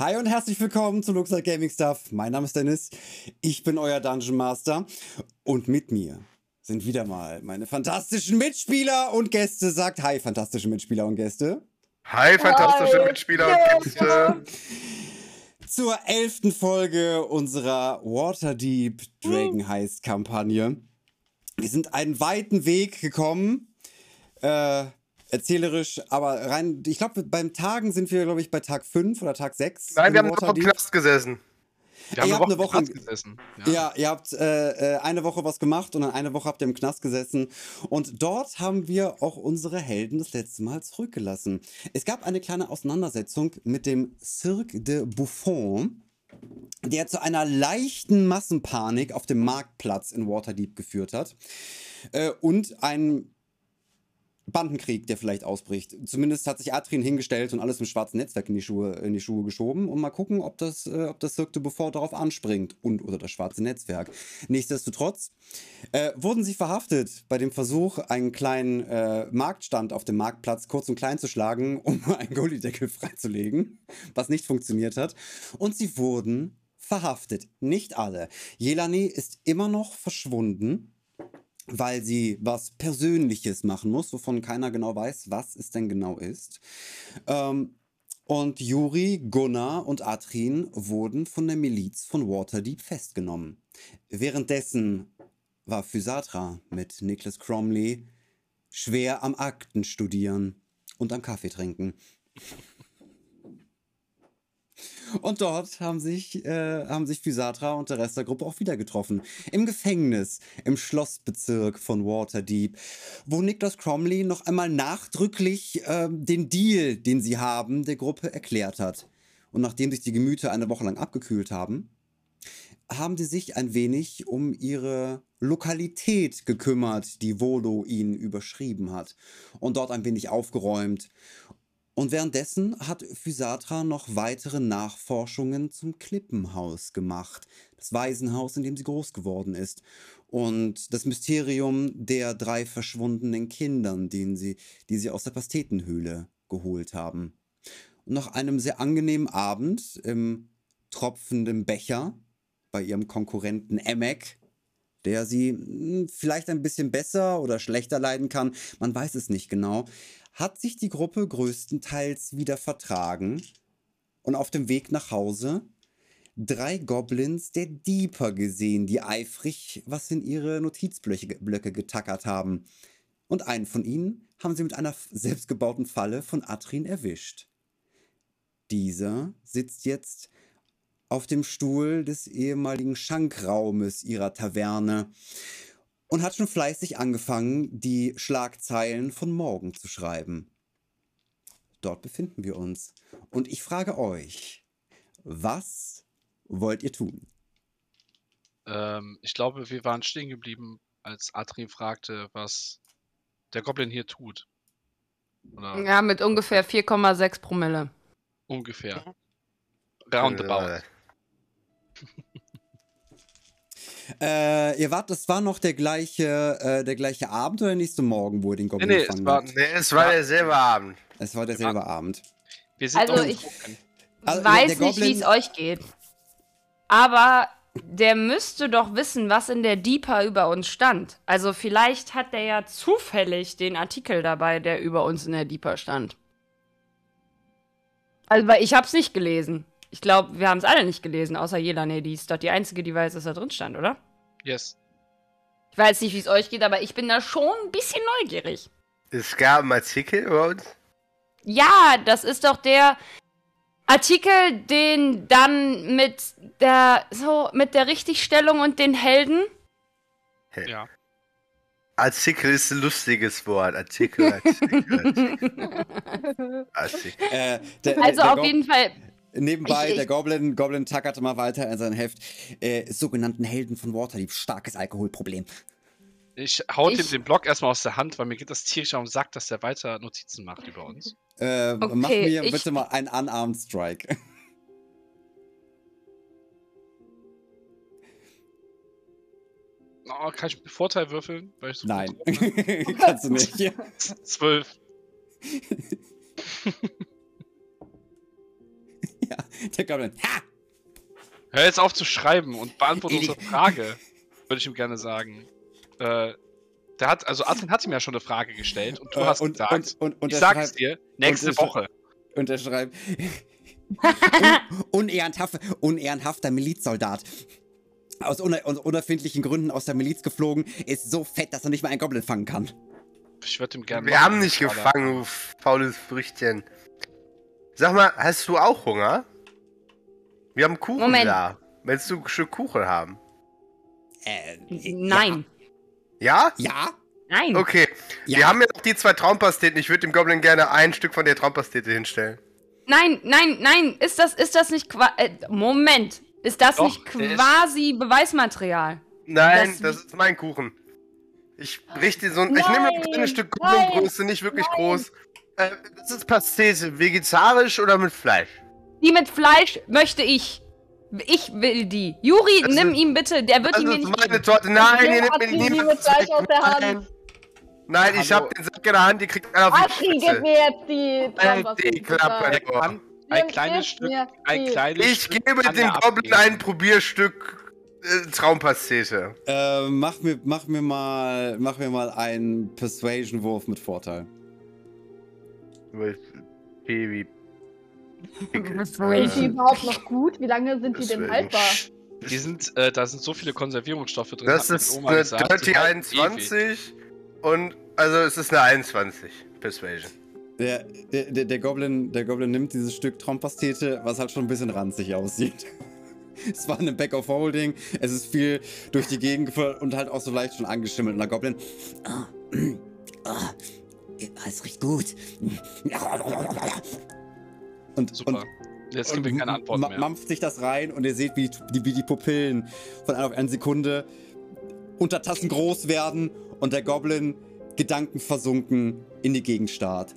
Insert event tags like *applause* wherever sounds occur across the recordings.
Hi und herzlich willkommen zu Luxor Gaming Stuff. Mein Name ist Dennis, ich bin euer Dungeon Master und mit mir sind wieder mal meine fantastischen Mitspieler und Gäste. Sagt Hi, fantastische Mitspieler und Gäste. Hi, fantastische Hi. Mitspieler und Gäste. Zur elften Folge unserer Waterdeep Dragon Heist Kampagne. Wir sind einen weiten Weg gekommen. Äh, erzählerisch, aber rein, ich glaube, beim Tagen sind wir, glaube ich, bei Tag 5 oder Tag 6. Nein, wir haben noch im Knast gesessen. Wir haben eine Woche, Woche gesessen. Ja. ja, ihr habt äh, äh, eine Woche was gemacht und dann eine Woche habt ihr im Knast gesessen. Und dort haben wir auch unsere Helden das letzte Mal zurückgelassen. Es gab eine kleine Auseinandersetzung mit dem Cirque de Buffon, der zu einer leichten Massenpanik auf dem Marktplatz in Waterdeep geführt hat. Äh, und ein Bandenkrieg, der vielleicht ausbricht. Zumindest hat sich Adrian hingestellt und alles im schwarzen Netzwerk in die Schuhe, in die Schuhe geschoben und mal gucken, ob das, äh, ob das Cirque bevor darauf anspringt und oder das schwarze Netzwerk. Nichtsdestotrotz äh, wurden sie verhaftet bei dem Versuch, einen kleinen äh, Marktstand auf dem Marktplatz kurz und klein zu schlagen, *laughs* um einen Gullideckel freizulegen, was nicht funktioniert hat. Und sie wurden verhaftet. Nicht alle. Jelani ist immer noch verschwunden weil sie was Persönliches machen muss, wovon keiner genau weiß, was es denn genau ist. Ähm, und Juri, Gunnar und Atrin wurden von der Miliz von Waterdeep festgenommen. Währenddessen war Physatra mit Nicholas Cromley schwer am Akten studieren und am Kaffee trinken. Und dort haben sich, äh, haben sich Physatra und der Rest der Gruppe auch wieder getroffen. Im Gefängnis, im Schlossbezirk von Waterdeep, wo Niklas Cromley noch einmal nachdrücklich äh, den Deal, den sie haben, der Gruppe erklärt hat. Und nachdem sich die Gemüter eine Woche lang abgekühlt haben, haben sie sich ein wenig um ihre Lokalität gekümmert, die Volo ihnen überschrieben hat. Und dort ein wenig aufgeräumt und währenddessen hat Physatra noch weitere Nachforschungen zum Klippenhaus gemacht, das Waisenhaus, in dem sie groß geworden ist, und das Mysterium der drei verschwundenen Kindern, den sie, die sie aus der Pastetenhöhle geholt haben. Und nach einem sehr angenehmen Abend im tropfenden Becher bei ihrem Konkurrenten Emek, der sie hm, vielleicht ein bisschen besser oder schlechter leiden kann, man weiß es nicht genau, hat sich die Gruppe größtenteils wieder vertragen und auf dem Weg nach Hause drei Goblins der Deeper gesehen, die eifrig was in ihre Notizblöcke getackert haben. Und einen von ihnen haben sie mit einer selbstgebauten Falle von Atrin erwischt. Dieser sitzt jetzt auf dem Stuhl des ehemaligen Schankraumes ihrer Taverne und hat schon fleißig angefangen, die Schlagzeilen von morgen zu schreiben. Dort befinden wir uns. Und ich frage euch, was wollt ihr tun? Ähm, ich glaube, wir waren stehen geblieben, als Adrien fragte, was der Goblin hier tut. Oder ja, mit ungefähr 4,6 Promille. Ungefähr. Roundabout. *laughs* Äh, ihr wart, das war noch der gleiche, äh, der gleiche Abend oder der nächste Morgen, wo ihr den Goblin nee, nee, gefangen es war, Nee, es war derselbe Abend. Es war derselbe ja. Abend. also ich also, weiß nicht, wie es euch geht. Aber der müsste doch wissen, was in der Deeper über uns stand. Also vielleicht hat der ja zufällig den Artikel dabei, der über uns in der Deeper stand. Also, weil ich hab's nicht gelesen. Ich glaube, wir haben es alle nicht gelesen, außer Jelane. Die ist doch die einzige, die weiß, dass da drin stand, oder? Yes. Ich weiß nicht, wie es euch geht, aber ich bin da schon ein bisschen neugierig. Es gab einen Artikel über uns? Ja, das ist doch der Artikel, den dann mit der so mit der Richtigstellung und den Helden. Ja. Artikel ist ein lustiges Wort. Artikel, Artikel, Artikel. *laughs* Äh, der, also der auf jeden Fall Nebenbei, ich, ich, der Goblin, Goblin tackerte mal weiter in sein Heft. Äh, sogenannten Helden von Waterdeep, starkes Alkoholproblem. Ich hau ihm den Block erstmal aus der Hand, weil mir geht das tierisch am Sack, dass der weiter Notizen macht über uns. Äh, okay, mach mir ich... bitte mal einen Unarmed Strike. Oh, kann ich Vorteil würfeln? So Nein, *laughs* kannst du nicht. *laughs* Zwölf. *laughs* Der Goblin, ha! Hör jetzt auf zu schreiben und beantworte unsere Frage, würde ich ihm gerne sagen. Äh, der hat, also Adrian hat ihm ja schon eine Frage gestellt und du Äh, hast und- gesagt, und- und- und ich sag schreibt- es dir, nächste Woche. Und er schreibt, *laughs* un unehrenhaft, unehrenhafter Milizsoldat. Aus uner aus unerfindlichen Gründen aus der Miliz geflogen, ist so fett, dass er nicht mal einen Goblin fangen kann. Ich würde ihm gerne. Wir haben nicht gefangen, du faules Früchtchen. Sag mal, hast du auch Hunger? Wir haben Kuchen Moment. da. Willst du ein Stück Kuchen haben? Äh, Nein. Ja? Ja? Nein. Okay. Ja. Wir haben ja noch die zwei Traumpasteten. Ich würde dem Goblin gerne ein Stück von der Traumpastete hinstellen. Nein, nein, nein. Ist das, ist das nicht qua äh, Moment. Ist das Doch, nicht quasi Beweismaterial? Nein, Das- das, ist mein Kuchen. Ich richte so ein. ich nehme ein kleines Stück Kuchengröße, nicht wirklich groß. Äh, das ist Pastete. Vegetarisch oder mit Fleisch? Die mit Fleisch möchte ich. Ich will die. Juri, Das nimm ist- ihn bitte. Der wird Das ihn mir nicht meine geben. Torte. Nein, ihr nehmt mir die mit Fleisch aus der Hand. Nein. Nein, ich Hallo. hab den Sack in der Hand, ihr kriegt einen auf die Adri, gib mir jetzt die Halt die Klappe. Kann ein kleines Stück, ein die. kleines Ich Stück gebe dem Goblin ein Probierstück äh, Traumpastete. Äh, mach mir, mach mir mal, mach mir mal einen Persuasion-Wurf mit Vorteil. Baby. Sind die überhaupt noch gut? Wie lange sind die denn haltbar? Die sind, äh, da sind so viele Konservierungsstoffe drin. Das ist Oma eine gesagt, Dirty die halten ewig. 21 und also es ist eine 21 Persuasion. Der, der, der, Goblin, der Goblin nimmt dieses Stück Traumpastete, was halt schon ein bisschen ranzig aussieht. *laughs* Es war eine Back of Holding, es ist viel durch die Gegend geführt und halt auch so leicht schon angeschimmelt. Und der Goblin. Ah, *clears throat* ah, es riecht gut. Und, Super. und, Jetzt kriegen wir keine Antworten ma- mehr. mampft sich das rein und ihr seht, wie die, wie die Pupillen von einer auf eine Sekunde unter Tassen groß werden und der Goblin gedankenversunken in die Gegend starrt.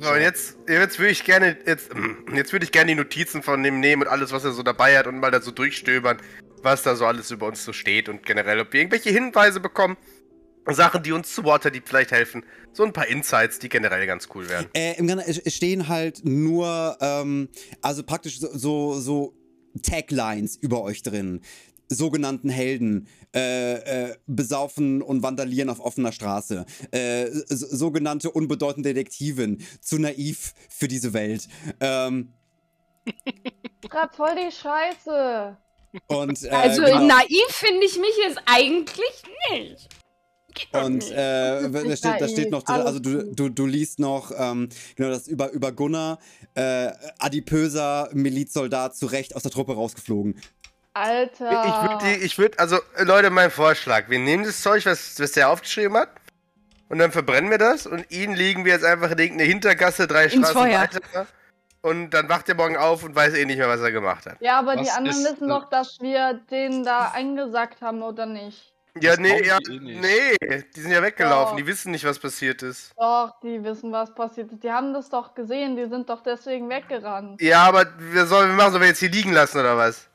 So, und jetzt, jetzt würde ich gerne, jetzt, jetzt würde ich gerne die Notizen von dem nehmen und alles, was er so dabei hat und mal da so durchstöbern, was da so alles über uns so steht und generell, ob wir irgendwelche Hinweise bekommen, Sachen, die uns zu Waterdeep vielleicht helfen. So ein paar Insights, die generell ganz cool wären. Äh, Im Grunde es stehen halt nur, ähm, also praktisch so, so, so Taglines über euch drin. Sogenannten Helden, äh, äh, besaufen und vandalieren auf offener Straße. Äh, so- sogenannte unbedeutende Detektivin, zu naiv für diese Welt. Ähm, Grad voll die Scheiße. und, äh, Also genau. naiv finde ich mich jetzt eigentlich nicht. Und äh, da, steht, da steht noch also du, du, du liest noch, ähm, genau, das über, über Gunnar, äh, adipöser Milizsoldat zu Recht aus der Truppe rausgeflogen. Alter. Ich würde, ich würde, also Leute, mein Vorschlag: Wir nehmen das Zeug, was, was der aufgeschrieben hat, und dann verbrennen wir das und ihn legen wir jetzt einfach in irgendeine Hintergasse drei Ins Straßen Feuer. weiter. Und dann wacht er morgen auf und weiß eh nicht mehr, was er gemacht hat. ja, aber die Was anderen ist, wissen doch, dass wir den da eingesackt haben, oder nicht? Ja, nee, ja, eh nee, die sind ja weggelaufen, Ja. die wissen nicht, was passiert ist. Doch, die wissen, was passiert ist. Die haben das doch gesehen, die sind doch deswegen weggerannt. Ja, aber wir sollen wir machen, sollen wir jetzt hier liegen lassen oder was?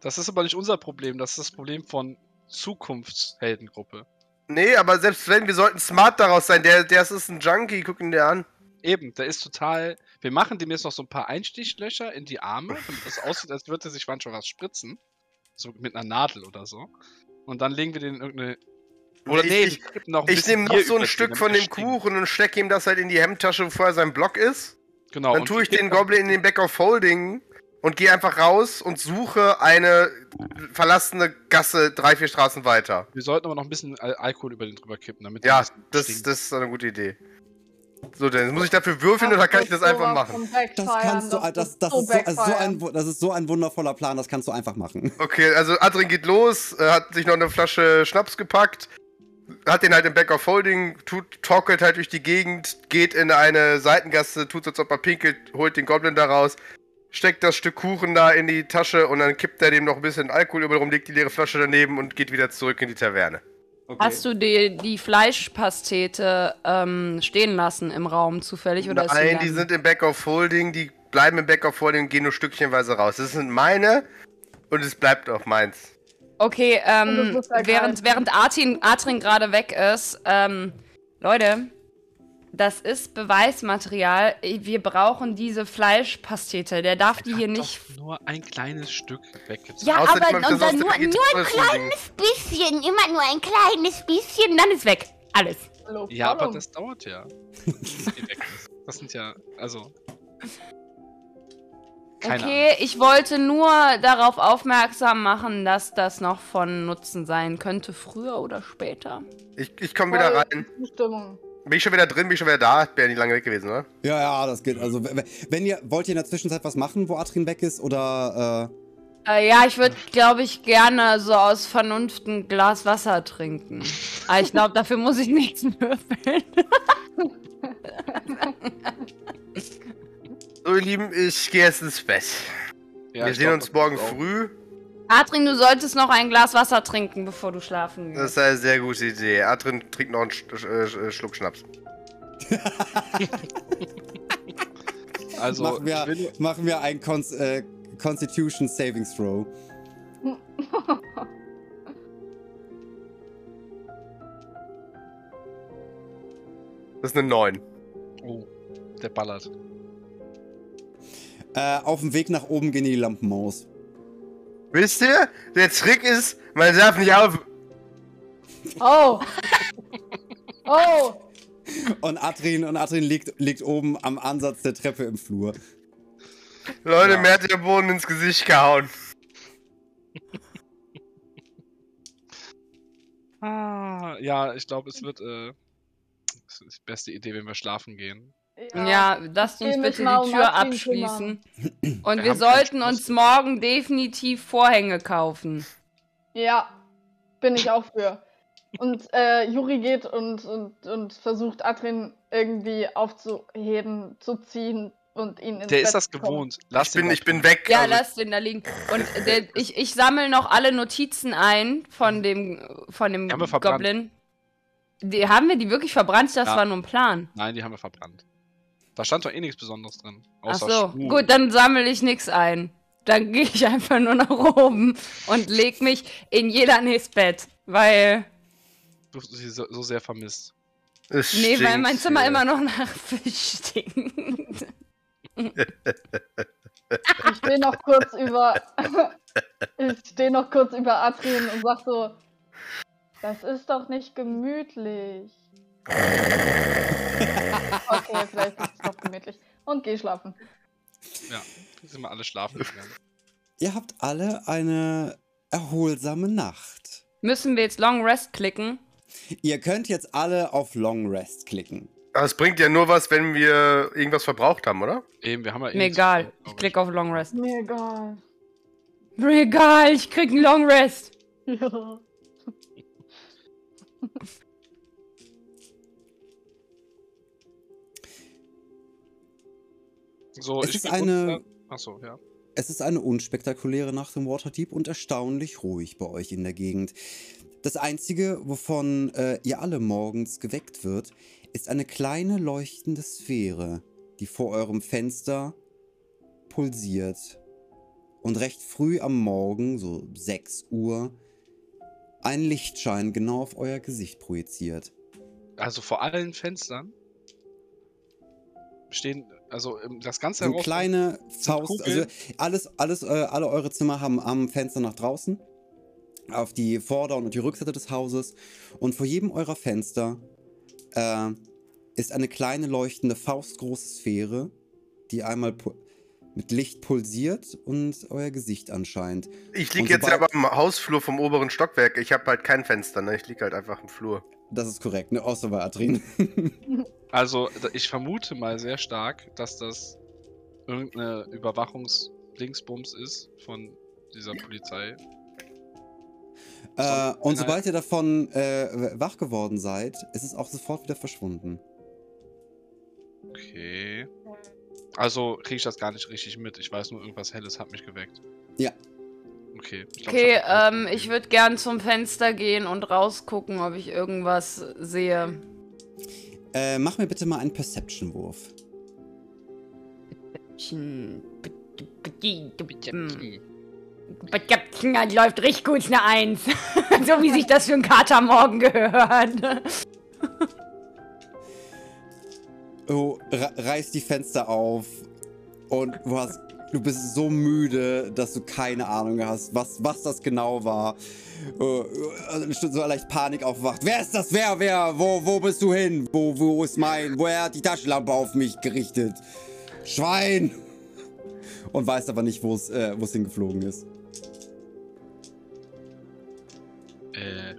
Das ist aber nicht unser Problem, das ist das Problem von Zukunftsheldengruppe. Nee, aber selbst wenn, wir sollten smart daraus sein. Der, der ist ein Junkie, guck ihn dir an. Eben, der ist total. Wir machen dem jetzt noch so ein paar Einstichlöcher in die Arme, damit das aussieht, als würde sich manchmal was spritzen. So mit einer Nadel oder so. Und dann legen wir den in irgendeine. Oder Ich- nee, ich- kippen noch Ich nehme noch so ein Stück von dem. Kuchen und stecke ihm das halt in die Hemdtasche, bevor er sein Block ist. Genau. Dann tue ich den Goblin in den Back of Holding und gehe einfach raus und suche eine verlassene Gasse drei, vier Straßen weiter. Wir sollten aber noch ein bisschen Al Alkohol über den drüber kippen, damit Ja, das, das ist eine gute Idee. So, dann muss ich dafür würfeln oder kann ich das einfach machen? Das kannst du, das, das, ist so, also so ein, das ist so ein wundervoller Plan, das kannst du einfach machen. *laughs* Okay, also Adrien geht los, äh, hat sich noch eine Flasche Schnaps gepackt, hat den halt im Back of Holding, tut, torkelt halt durch die Gegend, geht in eine Seitengasse, tut so, als ob er pinkelt, holt den Goblin da raus, steckt das Stück Kuchen da in die Tasche und dann kippt er dem noch ein bisschen Alkohol über rum, legt die leere Flasche daneben und geht wieder zurück in die Taverne. Hast du die, die Fleischpastete ähm, stehen lassen im Raum zufällig? Oder Nein, dann- die sind im Back of Holding, die bleiben im Back of Holding und gehen nur stückchenweise raus. Das sind meine und es bleibt auch meins. Okay, ähm, er während, gehalten. während Artin, Atrin gerade weg ist, ähm, Leute, das ist Beweismaterial. Wir brauchen diese Fleischpastete. Der darf die hier nicht. Nur ein kleines Stück weggezogen. Ja, aber und dann nur, nur ein kleines bisschen. Immer nur ein kleines bisschen, dann ist weg. Alles. Hallo, ja, aber das dauert ja. *laughs* das sind ja, also. Keine okay, Ahnung. ich wollte nur darauf aufmerksam machen, dass das noch von Nutzen sein könnte, früher oder später. Ich, ich komme wieder rein. Stimmung. Bin ich schon wieder drin, bin ich schon wieder da? Wäre nicht lange weg gewesen, oder? Ja, ja, das geht. Also, wenn ihr, wollt ihr in der Zwischenzeit was machen, wo Adrin weg ist, oder, äh... äh ja, ich würde, glaube ich, gerne so aus Vernunft ein Glas Wasser trinken. Aber ich glaube, dafür muss ich nichts *laughs* würfeln. so, ihr Lieben, ich gehe jetzt ins Bett. Ja, Wir sehen uns morgen früh. Adrin, du solltest noch ein Glas Wasser trinken, bevor du schlafen gehst. Das ist eine sehr gute Idee. Adrin trinkt noch einen Sch Sch Schluck Schnaps. *laughs* also, machen wir, machen wir ein Con äh, Constitution Savings Throw. Das ist eine 9. Oh, der ballert. Äh, auf dem Weg nach oben gehen die Lampen aus. Wisst ihr, der Trick ist, man darf nicht auf. Oh! *laughs* Oh! Und Adrin, und Adrin liegt, liegt oben am Ansatz der Treppe im Flur. Leute, ja. mir hat der Boden ins Gesicht gehauen. ah, ja, ich glaube, es wird äh, die beste Idee, wenn wir schlafen gehen. Ja, ja lasst uns bitte die Tür abschließen. Und wir sollten uns morgen definitiv Vorhänge kaufen. Ja, bin ich auch für. Und äh, Juri geht und, und, und versucht Adrin irgendwie aufzuheben, zu ziehen und ihn ins Der Bett ist das gewohnt. Lass ich, bin, ich bin weg. Ja, also. lass den da liegen. Und der, ich, ich sammle noch alle Notizen ein von dem, von dem Goblin. Die, haben wir die wirklich verbrannt? Das ja. war nur ein Plan. Nein, die haben wir verbrannt. Da stand doch eh nichts Besonderes drin. Ach so, Schuhe. gut, dann sammle ich nichts ein. Dann gehe ich einfach nur nach oben und leg mich in jeder Bett, weil. Du sie so, so sehr vermisst. Es nee, weil mein Zimmer hier. immer noch nach Fisch stinkt. ich stehe noch kurz über. ich stehe noch kurz über Adrien und sag so. Das ist doch nicht gemütlich. Okay, vielleicht ist es doch gemütlich. Und geh schlafen. Ja, sind wir alle schlafen gegangen. *laughs* Ihr habt alle eine erholsame Nacht. Müssen wir jetzt Long Rest klicken? Ihr könnt jetzt alle auf Long Rest klicken. Das bringt ja nur was, wenn wir irgendwas verbraucht haben, oder? Eben, wir haben ja Mir egal. Ich klicke auf Long Rest. Mir egal. Mir egal, ich krieg einen Long Rest. Ja. *laughs* *laughs* So, es ist eine. Achso, ja. Es ist eine unspektakuläre Nacht im Waterdeep und erstaunlich ruhig bei euch in der Gegend. Das Einzige, wovon äh, ihr alle morgens geweckt wird, ist eine kleine leuchtende Sphäre, die vor eurem Fenster pulsiert. Und recht früh am Morgen, so 6 Uhr, einen Lichtschein genau auf euer Gesicht projiziert. Also vor allen Fenstern stehen also ähm, das ganze so kleine Faust, also alles, alles, äh, alle eure Zimmer haben am Fenster nach draußen, auf die Vorder- und die Rückseite des Hauses. Und vor jedem eurer Fenster äh, ist eine kleine leuchtende faustgroße Sphäre, die einmal mit Licht pulsiert und euer Gesicht anscheinend. Ich liege jetzt aber im Hausflur vom oberen Stockwerk. Ich habe halt kein Fenster, ne? Ich liege halt einfach im Flur. Das ist korrekt, ne? Außer bei Adrin. *laughs* also, ich vermute mal sehr stark, dass das irgendeine Überwachungsdingsbums ist von dieser Polizei. Äh, und sobald ihr davon äh, wach geworden seid, ist es auch sofort wieder verschwunden. Okay. Also kriege ich das gar nicht richtig mit. Ich weiß nur, irgendwas Helles hat mich geweckt. Ja, Okay. Ich glaub, okay, ähm, ich würde gern zum Fenster gehen und rausgucken, ob ich irgendwas sehe. Äh, mach mir bitte mal einen Perception-Wurf. Perception. läuft richtig gut, eine Eins. *laughs* so wie sich das für ein Kater morgen gehört. Du reißt die Fenster auf und du, hast, du bist so müde, dass du keine Ahnung hast, was, was das genau war. Also so leicht Panik aufwacht. Wer ist das? Wer? Wer? Wo, wo bist du hin? Wo, wo ist mein? Woher hat die Taschenlampe auf mich gerichtet? Schwein! Und weiß aber nicht, wo es äh, hingeflogen ist. Äh,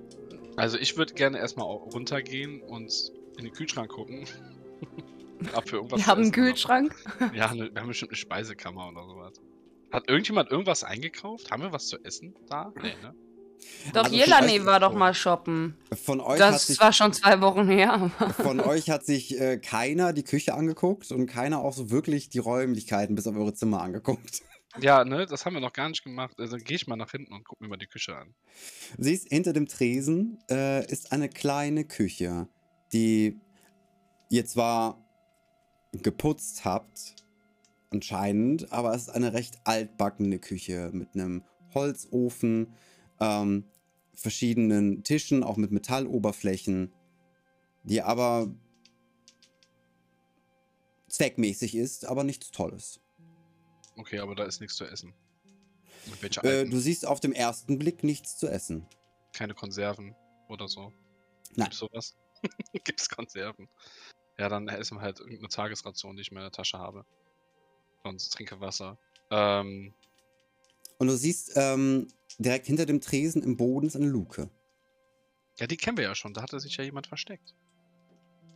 also ich würde gerne erstmal runtergehen und in den Kühlschrank gucken. *laughs* Für irgendwas wir haben einen Kühlschrank? *laughs* Ja, eine, wir haben bestimmt eine Speisekammer oder sowas. Hat irgendjemand irgendwas eingekauft? Haben wir was zu essen da? Nee, ne? Doch, also Jelani war doch mal shoppen. Von euch das sich, war schon zwei Wochen her. *laughs* von euch hat sich äh, keiner die Küche angeguckt und keiner auch so wirklich die Räumlichkeiten bis auf eure Zimmer angeguckt. *laughs* Ja, ne, das haben wir noch gar nicht gemacht. Also gehe ich mal nach hinten und guck mir mal die Küche an. Siehst, hinter dem Tresen äh, ist eine kleine Küche, die ihr zwar geputzt habt, anscheinend, aber es ist eine recht altbackene Küche mit einem Holzofen, ähm, verschiedenen Tischen, auch mit Metalloberflächen, die aber zweckmäßig ist, aber nichts Tolles. Okay, aber da ist nichts zu essen. Äh, du siehst auf dem ersten Blick nichts zu essen. Keine Konserven oder so. Nein. Gibt's sowas? *laughs* Gibt's Konserven? Ja, dann essen wir halt irgendeine Tagesration, die ich in meiner Tasche habe. Sonst trinke Wasser. Ähm, und du siehst ähm, direkt hinter dem Tresen im Boden ist eine Luke. Ja, die kennen wir ja schon. Da hatte sich ja jemand versteckt.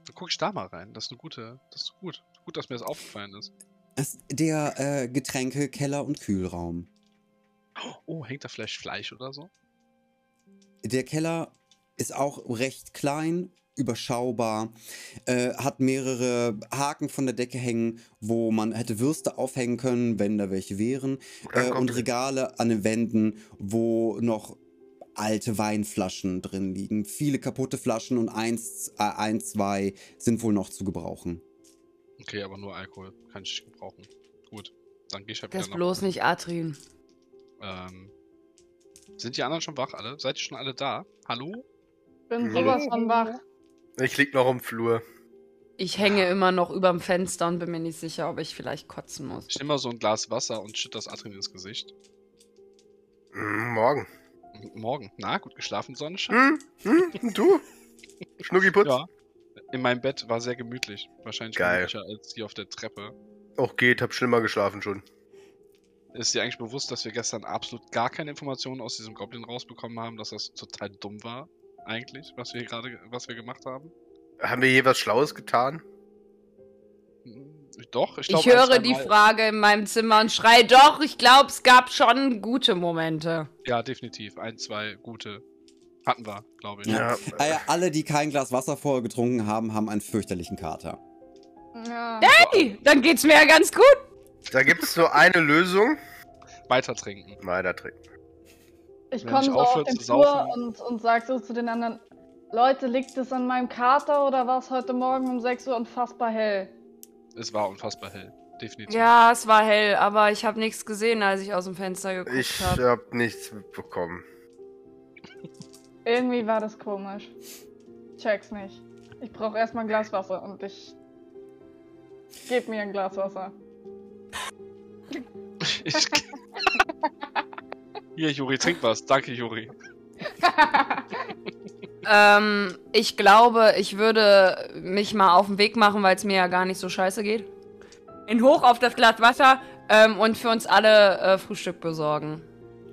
Da guck ich da mal rein. Das ist eine gute. Das ist gut. Gut, dass mir das aufgefallen ist. Das ist der äh, Getränke, Keller und Kühlraum. Oh, hängt da vielleicht Fleisch oder so? Der Keller ist auch recht klein überschaubar, äh, hat mehrere Haken von der Decke hängen, wo man hätte Würste aufhängen können, wenn da welche wären, äh, und Regale an den Wänden, wo noch alte Weinflaschen drin liegen. Viele kaputte Flaschen und eins, äh, ein, zwei sind wohl noch zu gebrauchen. Okay, aber nur Alkohol kann ich gebrauchen. Gut, dann gehe ich halt Das ist bloß nicht Atrin. Ähm, sind die anderen schon wach alle? Seid ihr schon alle da? Hallo? Bin sowas von wach. Ich lieg noch im Flur. Ich hänge immer noch überm Fenster und bin mir nicht sicher, ob ich vielleicht kotzen muss. Ich nehme mal so ein Glas Wasser und schütte das Adrian ins Gesicht. Mm, morgen. Morgen. Na, gut geschlafen, Sonnenschein? Hm, hm, du? Schnuckiputz? Ja. In meinem Bett war sehr gemütlich. Wahrscheinlich Geil. gemütlicher als hier auf der Treppe. Auch geht, hab schlimmer geschlafen schon. Ist dir eigentlich bewusst, dass wir gestern absolut gar keine Informationen aus diesem Goblin rausbekommen haben, dass das total dumm war? Eigentlich, was wir gerade, was wir gemacht haben? Haben wir je was Schlaues getan? Hm, doch, ich glaube. Ich höre die Frage in meinem Zimmer und schreie doch, ich glaube, es gab schon gute Momente. Ja, definitiv. Ein, zwei gute hatten wir, glaube ich. Ja. Ja, *laughs* alle, die kein Glas Wasser vorher getrunken haben, haben einen fürchterlichen Kater. Ja. Hey, dann geht's mir ja ganz gut. Da gibt es nur eine Lösung. Weiter trinken. Weiter trinken. Ich komme so auf den Flur und, und sag so zu den anderen, Leute, liegt es an meinem Kater oder war es heute Morgen um 6 Uhr unfassbar hell? Es war unfassbar hell, definitiv. Ja, es war hell, aber ich habe nichts gesehen, als ich aus dem Fenster geguckt habe. Ich habe hab nichts mitbekommen. *laughs* Irgendwie war das komisch. Check's nicht. Ich brauche erstmal ein Glas Wasser und ich gebe mir ein Glas Wasser. *laughs* ich, *laughs* Hier, Juri, trink was. Danke, Juri. *laughs* ähm, ich glaube, ich würde mich mal auf den Weg machen, weil es mir ja gar nicht so scheiße geht. In hoch auf das Glas Wasser ähm, und für uns alle äh, Frühstück besorgen.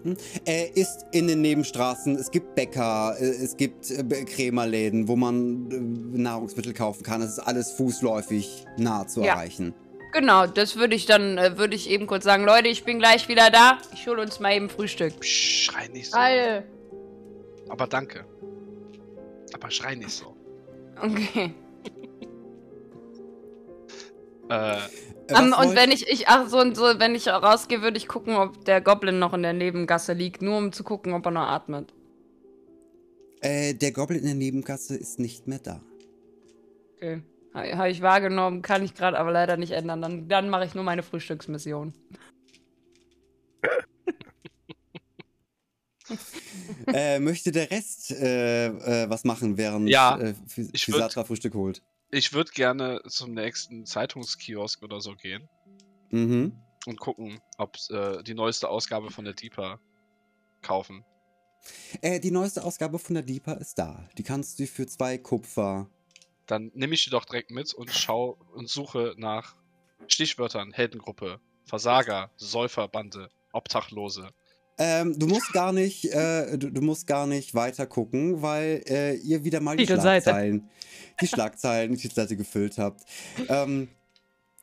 Hm? Er ist in den Nebenstraßen. Es gibt Bäcker, äh, es gibt äh, Krämerläden, wo man äh, Nahrungsmittel kaufen kann. Es ist alles fußläufig nah zu ja. erreichen. Genau, das würde ich dann, äh, würde ich eben kurz sagen. Leute, ich bin gleich wieder da. Ich hole uns mal eben Frühstück. Psch, schrei nicht so. Geil. Aber danke. Aber schrei nicht so. Okay. äh, um, und wenn ich, ich, ach so und so, wenn ich rausgehe, würde ich gucken, ob der Goblin noch in der Nebengasse liegt, nur um zu gucken, ob er noch atmet. Äh, der Goblin in der Nebengasse ist nicht mehr da. Okay. Habe ich wahrgenommen, kann ich gerade aber leider nicht ändern. Dann, dann mache ich nur meine Frühstücksmission. *laughs* äh, möchte der Rest äh, äh, was machen, während ja, äh, Fisatra Frühstück holt? ich würde gerne zum nächsten Zeitungskiosk oder so gehen. Mhm. Und gucken, ob äh, die neueste Ausgabe von der Deeper kaufen. Äh, die neueste Ausgabe von der Deeper ist da. Die kannst du für zwei Kupfer. Dann nehme ich die doch direkt mit und schau und suche nach Stichwörtern, Heldengruppe, Versager, Säuferbande, Obdachlose. Ähm, du musst gar nicht, äh, du, du, musst gar nicht weiter gucken, weil äh, ihr wieder mal die. Schlagzeilen, die Schlagzeilen, die Titelseite gefüllt habt. Ähm,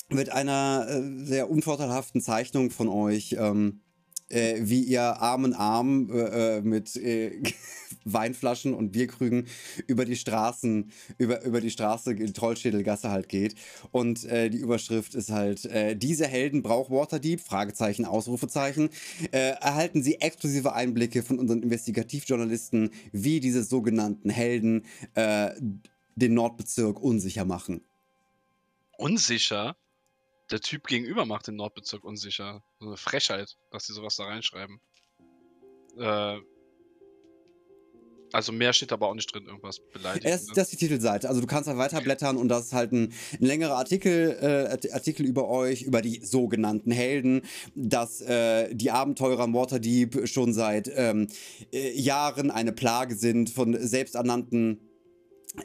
mit einer äh, sehr unvorteilhaften Zeichnung von euch, ähm, äh, wie ihr Arm in Arm äh, äh mit äh, *laughs* Weinflaschen und Bierkrügen über die Straßen, über, über die Straße, die Trollschädelgasse halt geht. Und äh, die Überschrift ist halt, äh, diese Helden braucht Waterdeep, Fragezeichen, Ausrufezeichen. Erhalten sie exklusive Einblicke von unseren Investigativjournalisten, wie diese sogenannten Helden den Nordbezirk unsicher machen. Unsicher? Der Typ gegenüber macht den Nordbezirk unsicher. So eine Frechheit, dass sie sowas da reinschreiben. Äh, also mehr steht aber auch nicht drin, irgendwas beleidigt. Das, das ist die Titelseite. Also du kannst da weiterblättern und das ist halt ein, ein längerer Artikel, äh, Artikel über euch, über die sogenannten Helden, dass äh, die Abenteurer Waterdeep schon seit ähm, äh, Jahren eine Plage sind von selbsternannten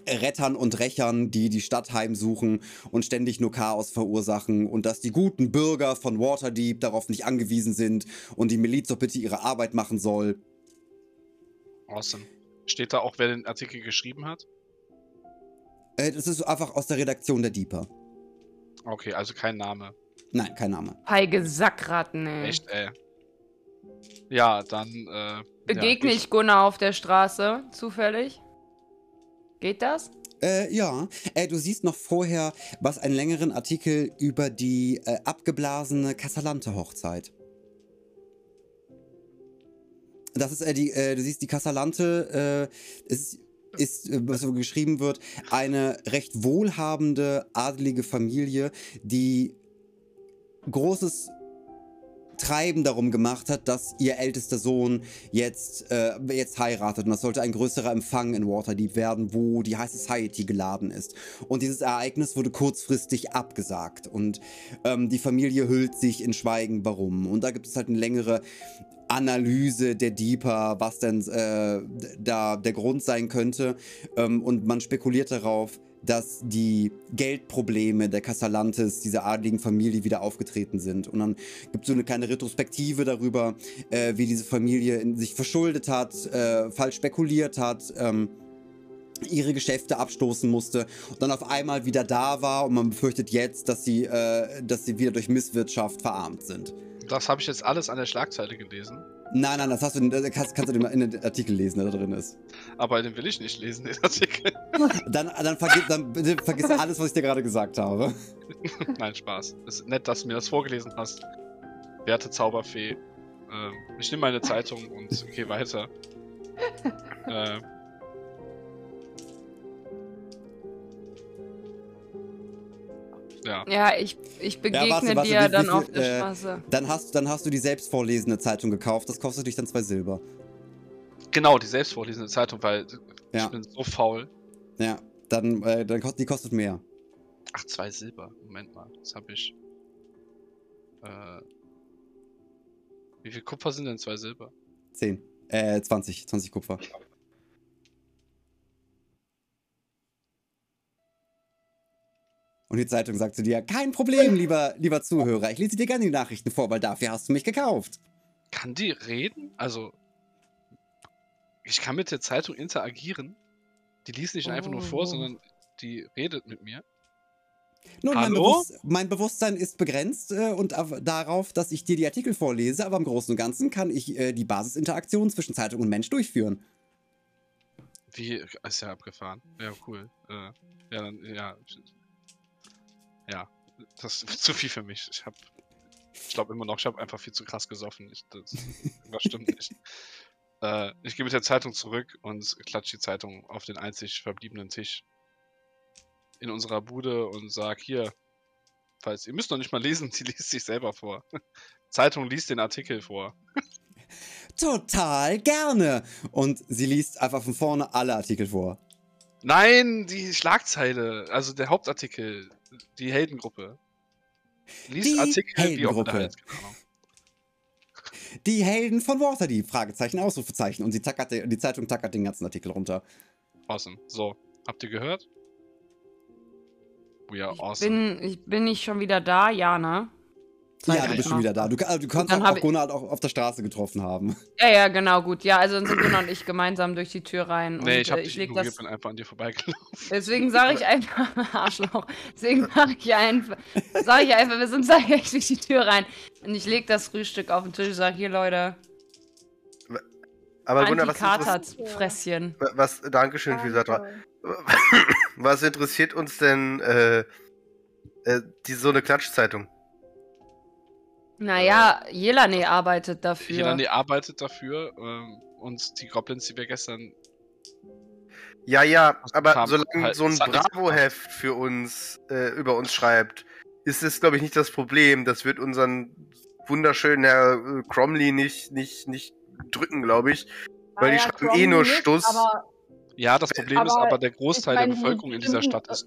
Rettern und Rächern, die die Stadt heimsuchen und ständig nur Chaos verursachen und dass die guten Bürger von Waterdeep darauf nicht angewiesen sind und die Miliz doch bitte ihre Arbeit machen soll. Awesome. Steht da auch, wer den Artikel geschrieben hat? Äh, das ist einfach aus der Redaktion der Deeper. Okay, also kein Name. Nein, kein Name. Heige Sackratten, ey. Echt, ey. Ja, dann. Äh, Begegne ja, ich Gunnar auf der Straße, zufällig? Geht das? Äh, ja, äh, du siehst noch vorher was einen längeren Artikel über die äh, abgeblasene Casalante-Hochzeit. Das ist äh, die, äh, du siehst die Casalante, ist, ist, äh, was so geschrieben wird, eine recht wohlhabende, adelige Familie, die großes Treiben darum gemacht hat, dass ihr ältester Sohn jetzt, äh, jetzt heiratet. Und das sollte ein größerer Empfang in Waterdeep werden, wo die High Society geladen ist. Und dieses Ereignis wurde kurzfristig abgesagt. Und ähm, die Familie hüllt sich in Schweigen, warum. Und da gibt es halt eine längere Analyse der Deeper, was denn äh, da der Grund sein könnte. Ähm, und man spekuliert darauf, dass die Geldprobleme der Casalantes, dieser adligen Familie, wieder aufgetreten sind. Und dann gibt es so eine kleine Retrospektive darüber, äh, wie diese Familie sich verschuldet hat, äh, falsch spekuliert hat. Ähm, ihre Geschäfte abstoßen musste und dann auf einmal wieder da war und man befürchtet jetzt, dass sie, äh, dass sie wieder durch Misswirtschaft verarmt sind. Das habe ich jetzt alles an der Schlagzeile gelesen. Nein, nein, das hast du, das kannst, kannst du in den Artikel lesen, der da drin ist. Aber den will ich nicht lesen, den Artikel. *laughs* Dann, dann, vergiss, dann bitte vergiss alles, was ich dir gerade gesagt habe. *laughs* Nein, Spaß. Es ist nett, dass du mir das vorgelesen hast. Werte Zauberfee. Äh, ich nehme meine Zeitung und gehe weiter. *laughs* äh, Ja. Ja, ich, ich begegne Ja, warte, warte, dir wie- wie dann viel, auf der äh, Straße. Dann hast, dann hast du die selbstvorlesende Zeitung gekauft, das kostet dich dann zwei Silber. Genau, die selbstvorlesende Zeitung, weil Ja. ich bin so faul. Ja, dann, äh, dann kostet, die kostet mehr. Ach, zwei Silber. Moment mal, das habe ich. Äh, wie viel Kupfer sind denn zwei Silber? Zehn. Äh, 20, 20 Kupfer. Und die Zeitung sagt zu dir, kein Problem, lieber, lieber Zuhörer, ich lese dir gerne die Nachrichten vor, weil dafür hast du mich gekauft. Kann die reden? Also, ich kann mit der Zeitung interagieren. Die liest nicht einfach nur vor, Oh. sondern die redet mit mir. Nun, mein? Bewusst mein Bewusstsein ist begrenzt äh, und auf, darauf, dass ich dir die Artikel vorlese, aber im Großen und Ganzen kann ich äh, die Basisinteraktion zwischen Zeitung und Mensch durchführen. Wie, ist ja abgefahren. Ja, cool. Äh, ja, dann, ja. Ja, das ist zu viel für mich. Ich hab, ich glaube immer noch, ich habe einfach viel zu krass gesoffen. Ich, das, das stimmt nicht. *laughs* Äh, ich gehe mit der Zeitung zurück und klatsche die Zeitung auf den einzig verbliebenen Tisch in unserer Bude und sag hier, falls ihr müsst noch nicht mal lesen, sie liest sich selber vor. *laughs* Zeitung liest den Artikel vor. *laughs* Total gerne. Und sie liest einfach von vorne alle Artikel vor. Nein, die Schlagzeile, also der Hauptartikel, die Heldengruppe. Lies die Artikel Heldengruppe. wie. Die Helden von Waterdeep, Fragezeichen, Ausrufezeichen. Und die, tackert, die Zeitung tackert den ganzen Artikel runter. Awesome. So, habt ihr gehört? We are ich awesome. Bin, ich bin nicht schon wieder da, ja, ne? Ja, du bist schon wieder da. Du, du kannst auch, auch Gunnar auch auf der Straße getroffen haben. *laughs* Ja, ja, genau, gut. Ja, also dann sind Gunnar und ich gemeinsam durch die Tür rein. Nee, und, ich hab äh, dich ich das... bin einfach an dir vorbeigelaufen. Deswegen sage ich einfach, *laughs* Arschloch, deswegen sage ich einfach, sage ich einfach, wir sind sag ich durch die Tür rein. Und ich lege das Frühstück auf den Tisch und sage, hier, Leute, aber Gunnar, was, Fresschen. Was, Dankeschön, Fisatra. *laughs* Was interessiert uns denn äh, äh, die, so eine Klatschzeitung? Naja, Jelane arbeitet dafür. Jelane arbeitet dafür ähm, und die Goblins, die wir gestern. Ja, ja, aber solange halt, so ein Bravo-Heft für uns, äh, über uns schreibt, ist es, glaube ich, nicht das Problem. Das wird unseren wunderschönen Herr äh, Cromley nicht, nicht, nicht drücken, glaube ich. Weil die schreiben Cromley eh nur Stuss. ja, das Problem aber ist aber, der Großteil der Bevölkerung in dieser Stadt ist.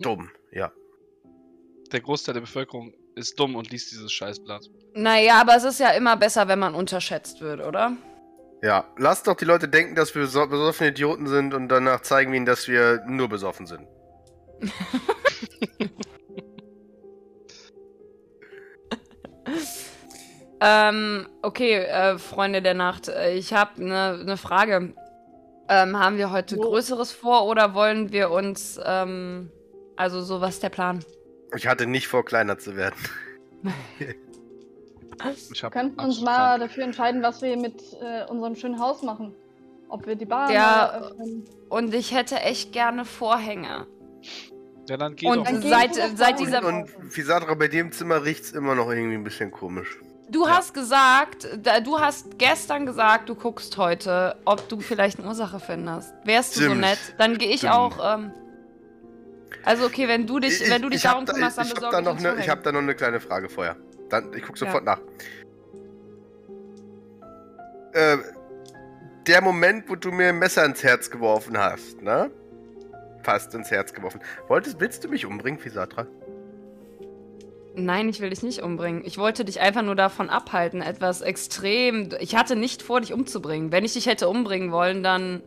Dumm, ja. Der Großteil der Bevölkerung ist dumm und liest dieses Scheißblatt. Naja, aber es ist ja immer besser, wenn man unterschätzt wird, oder? Ja, lasst doch die Leute denken, dass wir besoffene Idioten sind und danach zeigen wir ihnen, dass wir nur besoffen sind. *laughs* ähm, okay, äh, Freunde der Nacht, äh, ich habe eine ne Frage. Ähm, haben wir heute oh. Größeres vor oder wollen wir uns, ähm, also so was der Plan? Ich hatte nicht vor, kleiner zu werden. *laughs* wir könnten uns mal dafür entscheiden, was wir mit äh, unserem schönen Haus machen. Ob wir die Bar ja, öffnen. Und ich hätte echt gerne Vorhänge. Ja, dann geht Und doch. seit, seit dieser. Und, und Fisatra, bei dem Zimmer riecht es immer noch irgendwie ein bisschen komisch. Du ja. hast gesagt, du hast gestern gesagt, du guckst heute, ob du vielleicht eine Ursache findest. Wärst du Stimmt. so nett? Dann gehe ich Stimmt. auch. Ähm, also okay, wenn du dich, ich, wenn du dich darum kümmerst, dann besorge ich, ich, da ne, ich habe da noch eine kleine Frage vorher. Dann, ich gucke sofort ja. nach. Äh, der Moment, wo du mir ein Messer ins Herz geworfen hast, ne? Fast ins Herz geworfen. Wolltest, willst du mich umbringen, Fisatra? Nein, ich will dich nicht umbringen. Ich wollte dich einfach nur davon abhalten, etwas extrem. Ich hatte nicht vor, dich umzubringen. Wenn ich dich hätte umbringen wollen, dann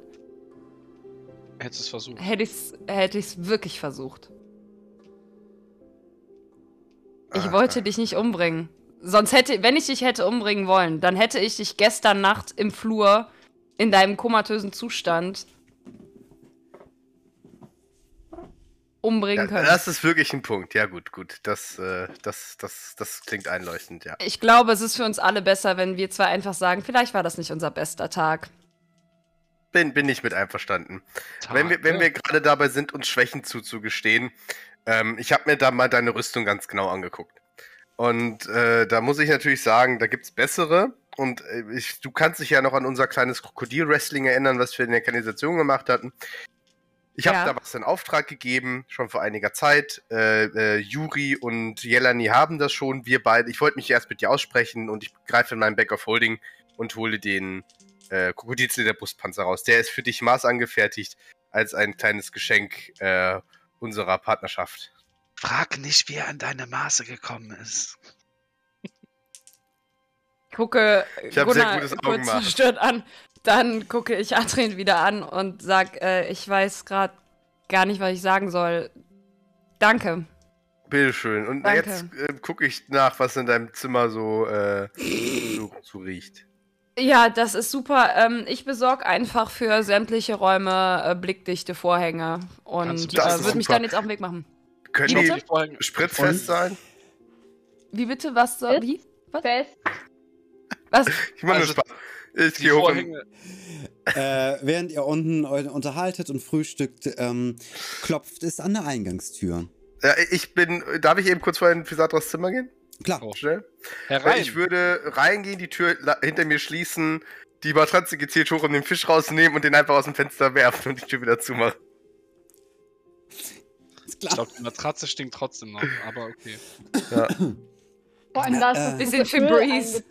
Hättest du es versucht? Hätte ich es hätte ich's wirklich versucht. Ich wollte dich nicht umbringen. Sonst hätte, wenn ich dich hätte umbringen wollen, dann hätte ich dich gestern Nacht im Flur in deinem komatösen Zustand umbringen können. Ja, das ist wirklich ein Punkt. Ja, gut, gut. Das, äh, das, das, das klingt einleuchtend, ja. Ich glaube, es ist für uns alle besser, wenn wir zwar einfach sagen, vielleicht war das nicht unser bester Tag. Bin, bin ich mit einverstanden. Tag, wenn wir, wenn wir gerade dabei sind, uns Schwächen zuzugestehen, ähm, ich habe mir da mal deine Rüstung ganz genau angeguckt. Und äh, da muss ich natürlich sagen, da gibt es bessere. Und äh, ich, du kannst dich ja noch an unser kleines Krokodil-Wrestling erinnern, was wir in der Kanalisation gemacht hatten. Ich habe ja. da was in Auftrag gegeben, schon vor einiger Zeit. Äh, äh, Juri und Jelani haben das schon. Wir beide, ich wollte mich erst mit dir aussprechen und ich greife in meinen Back of Holding und hole den äh, Krokodilsleder-Brustpanzer raus. Der ist für dich maßangefertigt als ein kleines Geschenk äh, unserer Partnerschaft. Frag nicht, wie er an deine Maße gekommen ist. Gucke ich Gunnar sehr gutes kurz verstört an. Dann gucke ich Adrian wieder an und sag, äh, ich weiß gerade gar nicht, was ich sagen soll. Danke. Bitteschön. Und Danke. jetzt äh, gucke ich nach, was in deinem Zimmer so, äh, so, so riecht. Ja, das ist super. Ähm, ich besorge einfach für sämtliche Räume äh, blickdichte Vorhänge und äh, würde mich dann jetzt auf den Weg machen. Können die, die spritzfest sein? Wie bitte? Was soll? Wie? Was? Fest. Was? *laughs* Ich meine also, Spaß. Ich gehe hoch. äh, während ihr unten euch unterhaltet und frühstückt, ähm, klopft es an der Eingangstür. Ja, ich bin. Darf ich eben kurz vorher in Fisatras Zimmer gehen? Klar. Oh. Schnell. Herein. Ich würde reingehen, die Tür hinter mir schließen, die Matratze gezielt hoch und den Fisch rausnehmen und den einfach aus dem Fenster werfen und die Tür wieder zumachen. Ist klar. Ich glaube, die Matratze stinkt trotzdem noch, aber okay. Ja. Vor allem, da ist ein bisschen Febreze.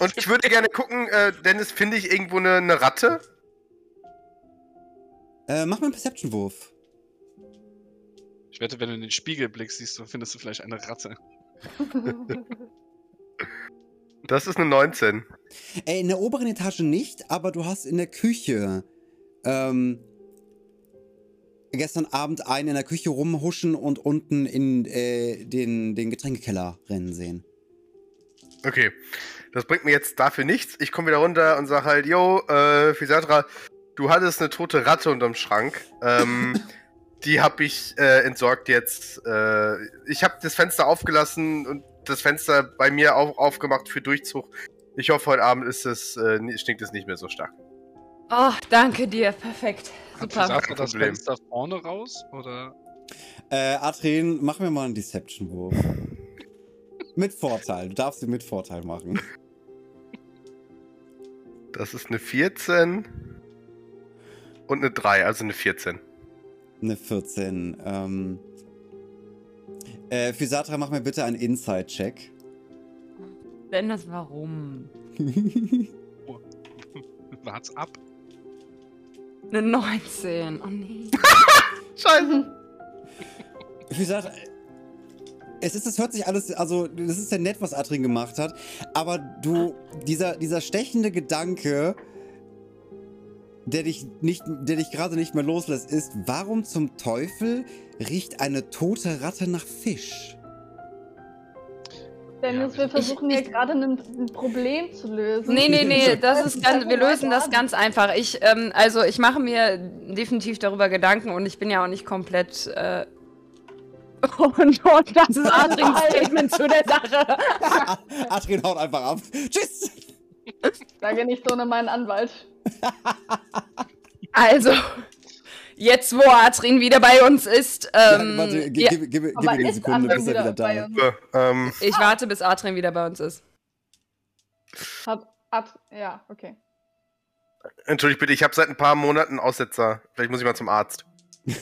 Und ich würde gerne gucken, äh, Dennis, finde ich irgendwo eine, eine Ratte? Äh, mach mal einen Perception-Wurf. Ich wette, wenn du in den Spiegel blickst, siehst du, findest du vielleicht eine Ratte. *laughs* Das ist eine 19. Ey, in der oberen Etage nicht, aber du hast in der Küche ähm, gestern Abend einen in der Küche rumhuschen und unten in äh, den, den Getränkekeller rennen sehen. Okay. Das bringt mir jetzt dafür nichts. Ich komme wieder runter und sage halt, yo, äh, Fisatra, du hattest eine tote Ratte unterm Schrank. Ähm, *laughs* die habe ich äh, entsorgt jetzt. Äh, ich habe das Fenster aufgelassen und das Fenster bei mir auch aufgemacht für Durchzug. Ich hoffe, heute Abend ist es, äh, stinkt es nicht mehr so stark. Oh, danke dir. Perfekt. Super. Fisatra das Problem. Fenster vorne raus? Oder? Äh, Adrien, mach mir mal einen Deception-Wurf. *laughs* mit Vorteil. Du darfst ihn mit Vorteil machen. Das ist eine 14 und eine 3, also eine 14. Eine 14. Ähm, äh, Physatra, mach mir bitte einen Inside-Check. Denn das warum? *laughs* Wart's ab. Eine 19. Oh nee. *laughs* Scheiße. Physatra, es ist, es hört sich alles, also, das ist ja nett, was Adrien gemacht hat, aber du, dieser, dieser stechende Gedanke, der dich nicht, der dich gerade nicht mehr loslässt, ist, warum zum Teufel riecht eine tote Ratte nach Fisch? Dennis, Ja, wir versuchen ich- hier gerade ein, ein Problem zu lösen. Nee, nee, nee, *laughs* das ist ganz, wir lösen das ganz einfach. Ich, ähm, also ich mache mir definitiv darüber Gedanken und ich bin ja auch nicht komplett, äh, *laughs* und, und das ist Adrins *laughs* Statement zu der Sache. Adrien haut einfach ab. Tschüss! Sage nicht so ohne meinen Anwalt. *laughs* Also, jetzt wo Adrin wieder bei uns ist, ähm, ja, warte, gib, ja, gib, gib, gib mir eine Sekunde, bis er wieder da ist. So, ähm, ich warte, bis Adrin wieder bei uns ist. Hat, hat, ja, okay. entschuldigt bitte, ich habe seit ein paar Monaten einen Aussetzer. Vielleicht muss ich mal zum Arzt. *laughs*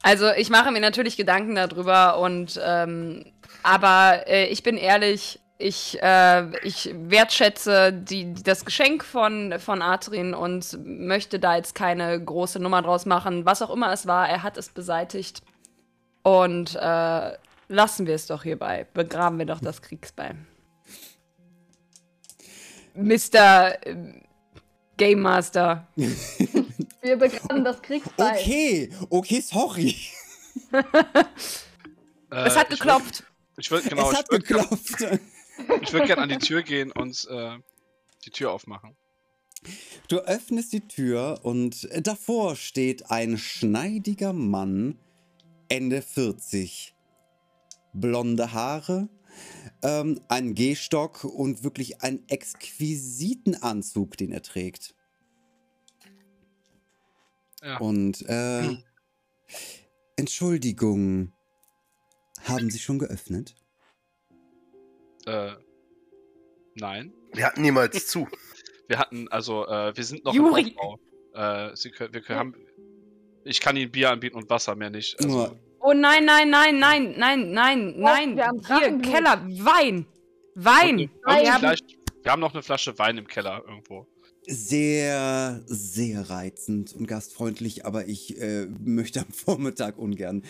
Also ich mache mir natürlich Gedanken darüber und ähm, aber äh, ich bin ehrlich, ich, äh, ich wertschätze die, das Geschenk von, von Adrin und möchte da jetzt keine große Nummer draus machen. Was auch immer es war, er hat es beseitigt. Und äh, lassen wir es doch hierbei. Begraben wir doch das Kriegsbeil. Mr. äh, Game Master. *laughs* Wir begraben das Kriegsbeil. Okay, okay, sorry. Äh, *laughs* es hat ich geklopft. Würd, ich würde genau, es hat würd geklopft. Ich würd gerne an die Tür gehen und äh, die Tür aufmachen. Du öffnest die Tür und davor steht ein schneidiger Mann, Ende 40. Blonde Haare, ähm, ein Gehstock und wirklich einen exquisiten Anzug, den er trägt. Ja. Und, äh, Entschuldigung, haben Sie schon geöffnet? Äh, nein. Wir hatten niemals zu. *laughs* Wir hatten, also, äh, wir sind noch Juri. im Aufbau. Äh, Sie können, wir können, haben, ich kann Ihnen Bier anbieten und Wasser, mehr nicht. Also, Oh nein, nein, nein, nein, nein, nein, nein. wir haben Hier. Keller, Wein. Wein. Und- Nein. und vielleicht, wir haben noch eine Flasche Wein im Keller irgendwo. Sehr, sehr reizend und gastfreundlich, aber ich äh, möchte am Vormittag ungern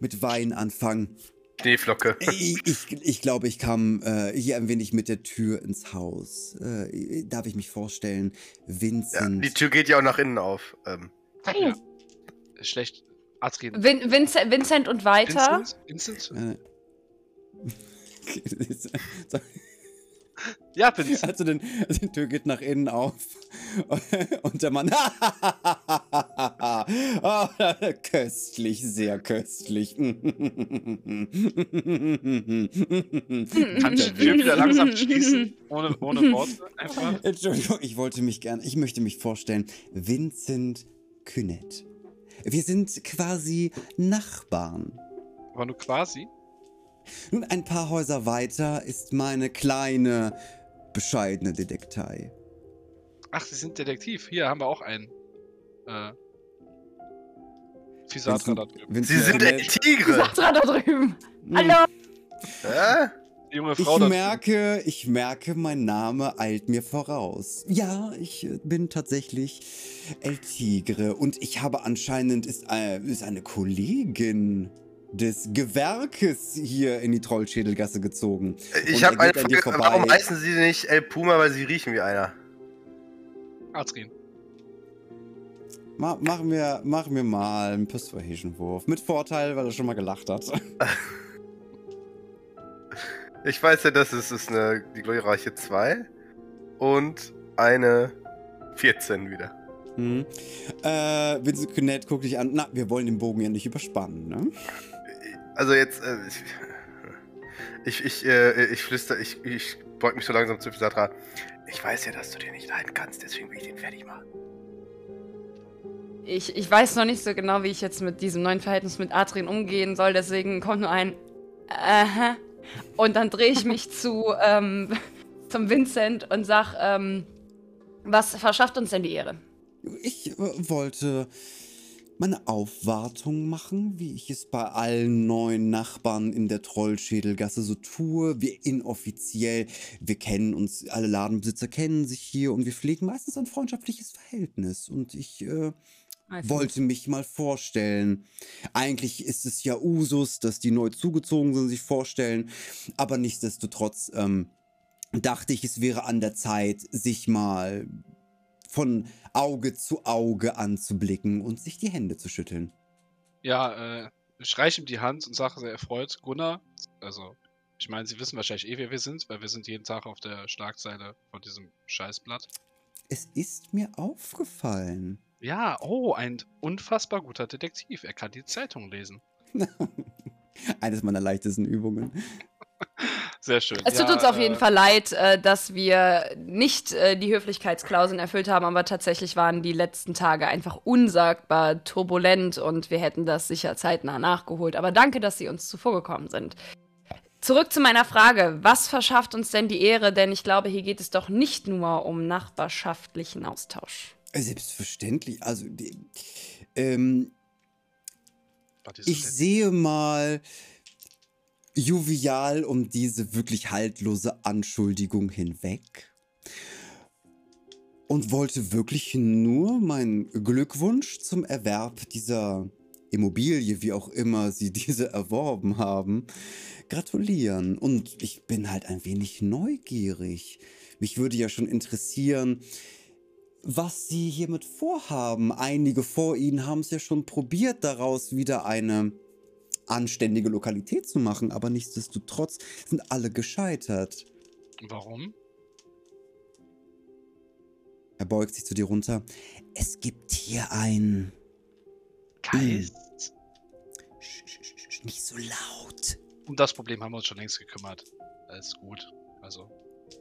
mit Wein anfangen. Schneeflocke. Ich, ich, ich glaube, ich kam äh, hier ein wenig mit der Tür ins Haus. Äh, darf ich mich vorstellen? Ja, Vincent. die Tür geht ja auch nach innen auf. Ähm, Ja. Schlecht. Adrien. Vin Vincent, Vincent und weiter. Vincent? Vincent? äh, *laughs* Ja, Vincent. also, den, also die Tür geht nach innen auf *laughs* und der Mann. *laughs* oh, köstlich, sehr köstlich. *laughs* Kann ich die Tür wieder langsam schließen? Ohne, ohne Worte? Einfach. Entschuldigung, ich wollte mich gern, ich möchte mich vorstellen. Vincent Künett. Wir sind quasi Nachbarn. Aber nur quasi. Nun, ein paar Häuser weiter ist meine kleine, bescheidene Detektei. Ach, Sie sind Detektiv. Hier haben wir auch einen. Äh. Fisatra da drüben. Vincent Sie sind der Tigre. Satra da drüben. Hm. Hallo. Hä? die junge Frau ich merke, ich merke, mein Name eilt mir voraus. Ja, ich äh, bin tatsächlich El Tigre und ich habe anscheinend ist, äh, ist eine Kollegin des Gewerkes hier in die Trollschädelgasse gezogen. Ich habe eine Frage, warum heißen Sie nicht El Puma, weil Sie riechen wie einer? Adrien. Ma machen, wir, machen wir mal einen Persuasion-Wurf. Mit Vorteil, weil er schon mal gelacht hat. *laughs* Ich weiß ja, dass es ist eine, die glorreiche 2 und eine 14 wieder. Hm. Äh, Vincent Cunette guckt dich an. Na, wir wollen den Bogen ja nicht überspannen, ne? Also jetzt, äh, ich, ich, äh, ich flüster, ich, ich beug mich so langsam zu Pisatra. Ich weiß ja, dass du den nicht leiden kannst, deswegen will ich den fertig machen. Ich, ich weiß noch nicht so genau, wie ich jetzt mit diesem neuen Verhältnis mit Adrien umgehen soll, deswegen kommt nur ein Aha. Und dann drehe ich mich *laughs* zu ähm, zum Vincent und sag, ähm, was verschafft uns denn die Ehre? Ich äh, wollte meine Aufwartung machen, wie ich es bei allen neuen Nachbarn in der Trollschädelgasse so tue. Wir inoffiziell, wir kennen uns, alle Ladenbesitzer kennen sich hier und wir pflegen meistens ein freundschaftliches Verhältnis. Und ich äh, wollte mich mal vorstellen. Eigentlich ist es ja Usus, dass die neu zugezogen sind, sich vorstellen. Aber nichtsdestotrotz ähm, dachte ich, es wäre an der Zeit, sich mal von Auge zu Auge anzublicken und sich die Hände zu schütteln. Ja, äh, ich reiche ihm die Hand und sage sehr erfreut, Gunnar, also, ich meine, Sie wissen wahrscheinlich eh, wer wir sind, weil wir sind jeden Tag auf der Schlagzeile von diesem Scheißblatt. Es ist mir aufgefallen. Ja, oh, ein unfassbar guter Detektiv. Er kann die Zeitung lesen. *laughs* Eines meiner leichtesten Übungen. Sehr schön. Es tut ja, uns auf jeden äh, Fall leid, äh, dass wir nicht äh, die Höflichkeitsklauseln erfüllt haben, aber tatsächlich waren die letzten Tage einfach unsagbar turbulent und wir hätten das sicher zeitnah nachgeholt. Aber danke, dass Sie uns zuvorgekommen sind. Zurück zu meiner Frage. Was verschafft uns denn die Ehre? Denn ich glaube, hier geht es doch nicht nur um nachbarschaftlichen Austausch. Selbstverständlich. Also, die, ähm, ich sehe mal jovial um diese wirklich haltlose Anschuldigung hinweg und wollte wirklich nur meinen Glückwunsch zum Erwerb dieser Immobilie, wie auch immer sie *laughs* diese erworben haben, gratulieren. Und ich bin halt ein wenig neugierig. Mich würde ja schon interessieren, was sie hiermit vorhaben. Einige vor ihnen haben es ja schon probiert, daraus wieder eine anständige Lokalität zu machen, aber nichtsdestotrotz sind alle gescheitert. Warum? Er beugt sich zu dir runter. Es gibt hier ein Geist. Sch, sch, sch, nicht so laut. Um das Problem haben wir uns schon längst gekümmert. Alles gut. Also.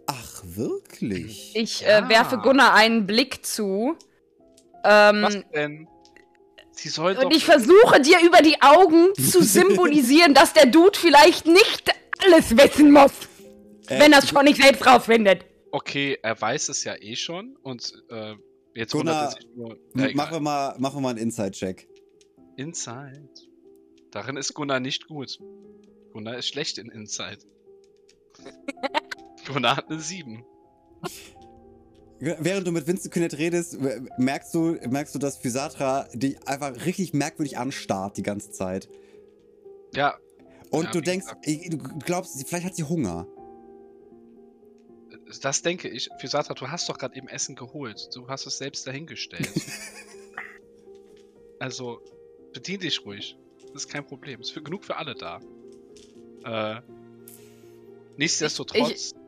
Ach, wirklich? Ich äh, werfe Gunnar einen Blick zu. Ähm, Was denn? Sie soll und ich versuche dir über die Augen zu *laughs* symbolisieren, dass der Dude vielleicht nicht alles wissen muss. Äh, wenn er es schon nicht selbst rausfindet. Okay, er weiß es ja eh schon und äh, jetzt Gunnar, nur, äh, machen, wir mal, machen wir mal einen Inside-Check. Inside? Darin ist Gunnar nicht gut. Gunnar ist schlecht in Inside. *laughs* Gunnar hat eine 7. *laughs* Während du mit Vincent Kynette redest, merkst du, merkst du, dass Physatra dich einfach richtig merkwürdig anstarrt die ganze Zeit. Ja. Und ja, du denkst, du glaubst, vielleicht hat sie Hunger. Das denke ich. Physatra, du hast doch gerade eben Essen geholt. Du hast es selbst dahingestellt. *laughs* also, bedien dich ruhig. Das ist kein Problem. Es ist für, genug für alle da. Äh, nichtsdestotrotz. Ich,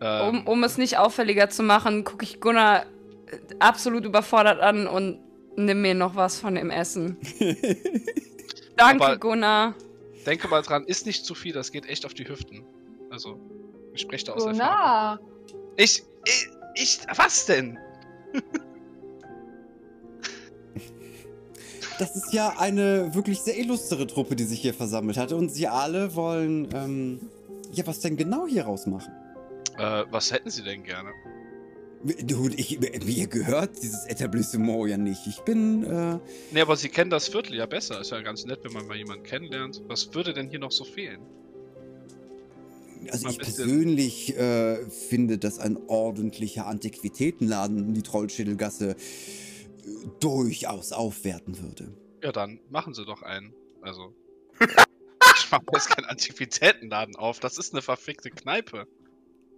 ähm, um, um es nicht auffälliger zu machen, gucke ich Gunnar äh, absolut überfordert an und nimm mir noch was von dem Essen. *laughs* Danke, Aber Gunnar. Denke mal dran, ist nicht zu viel, das geht echt auf die Hüften. Also, ich spreche da aus Gunnar. Erfahrung. Ich, ich, ich, was denn? *laughs* Das ist ja eine wirklich sehr illustre Truppe, die sich hier versammelt hat. Und sie alle wollen, ähm, ja, was denn genau hier rausmachen? Äh, was hätten Sie denn gerne? Du, ich, mir gehört dieses Etablissement ja nicht. Ich bin, äh... Nee, aber Sie kennen das Viertel ja besser. Ist ja ganz nett, wenn man mal jemanden kennenlernt. Was würde denn hier noch so fehlen? Also ich persönlich äh, finde, dass ein ordentlicher Antiquitätenladen in die Trollschädelgasse äh, durchaus aufwerten würde. Ja, dann machen Sie doch einen. Also. *laughs* ich mache jetzt keinen Antiquitätenladen auf. Das ist eine verfickte Kneipe.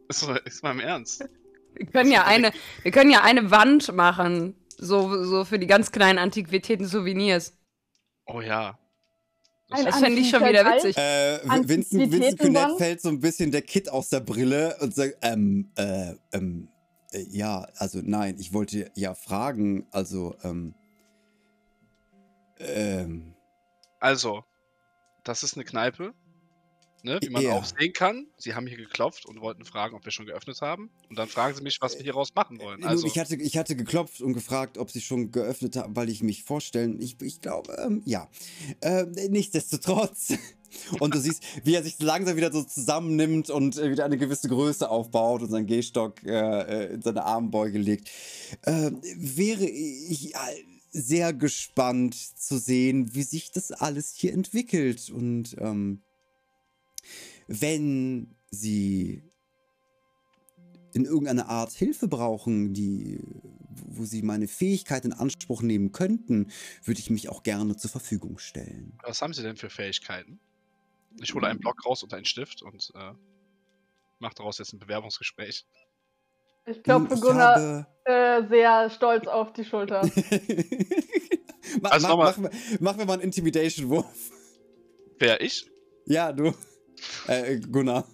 Ist, ist mal im Ernst. Wir können ja eine, wir können ja eine Wand machen. So, so für die ganz kleinen Antiquitäten-Souvenirs. Oh ja. Das, das fände ich schon wieder witzig. Äh, Vincent, Vincent Cunett fällt so ein bisschen der Kit aus der Brille und sagt, ähm, äh, ähm, äh, ja, also nein, ich wollte ja fragen, also, ähm, ähm. Also, das ist eine Kneipe, ne, wie man ja. auch sehen kann. Sie haben hier geklopft und wollten fragen, ob wir schon geöffnet haben. Und dann fragen sie mich, was wir hieraus machen wollen. Also, ich, hatte, ich hatte geklopft und gefragt, ob sie schon geöffnet haben, weil ich mich vorstellen, ich, ich glaube, ähm, ja. Äh, nichtsdestotrotz. *laughs* Und du siehst, wie er sich langsam wieder so zusammennimmt und äh, wieder eine gewisse Größe aufbaut und seinen Gehstock äh, äh in seine Armbeuge legt. Äh, wäre ich sehr gespannt zu sehen, wie sich das alles hier entwickelt. Und ähm, wenn sie in irgendeiner Art Hilfe brauchen, die, wo sie meine Fähigkeit in Anspruch nehmen könnten, würde ich mich auch gerne zur Verfügung stellen. Was haben Sie denn für Fähigkeiten? Ich hole einen Block raus und einen Stift und äh, mache daraus jetzt ein Bewerbungsgespräch. Ich glaube, hm, Gunnar äh, sehr stolz auf die Schulter. *laughs* mach, also mach, mach, mach, mir mal einen Intimidation-Wurf. Wer, ich? Ja, du. Äh, Gunnar.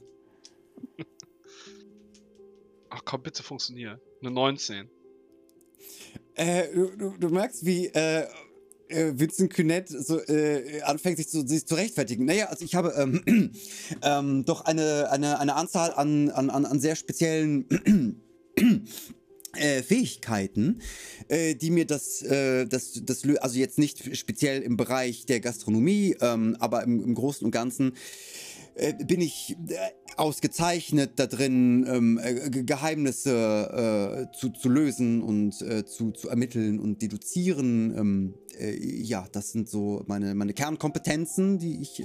Ach komm, bitte funktioniere. Eine 19. Äh, du, du merkst, wie äh, äh, Vincent Cunett so äh, anfängt, sich zu, sich zu rechtfertigen. Naja, also ich habe ähm, *clears throat* ähm, doch eine, eine, eine Anzahl an, an, an sehr speziellen *clears throat* äh, Fähigkeiten, äh, die mir das, äh, das, das, also jetzt nicht speziell im Bereich der Gastronomie, ähm, aber im, im Großen und Ganzen äh, bin ich äh, ausgezeichnet da drin, ähm, äh, Geheimnisse äh, zu, zu lösen und äh, zu, zu ermitteln und deduzieren. Ähm, äh, ja, das sind so meine, meine Kernkompetenzen, die ich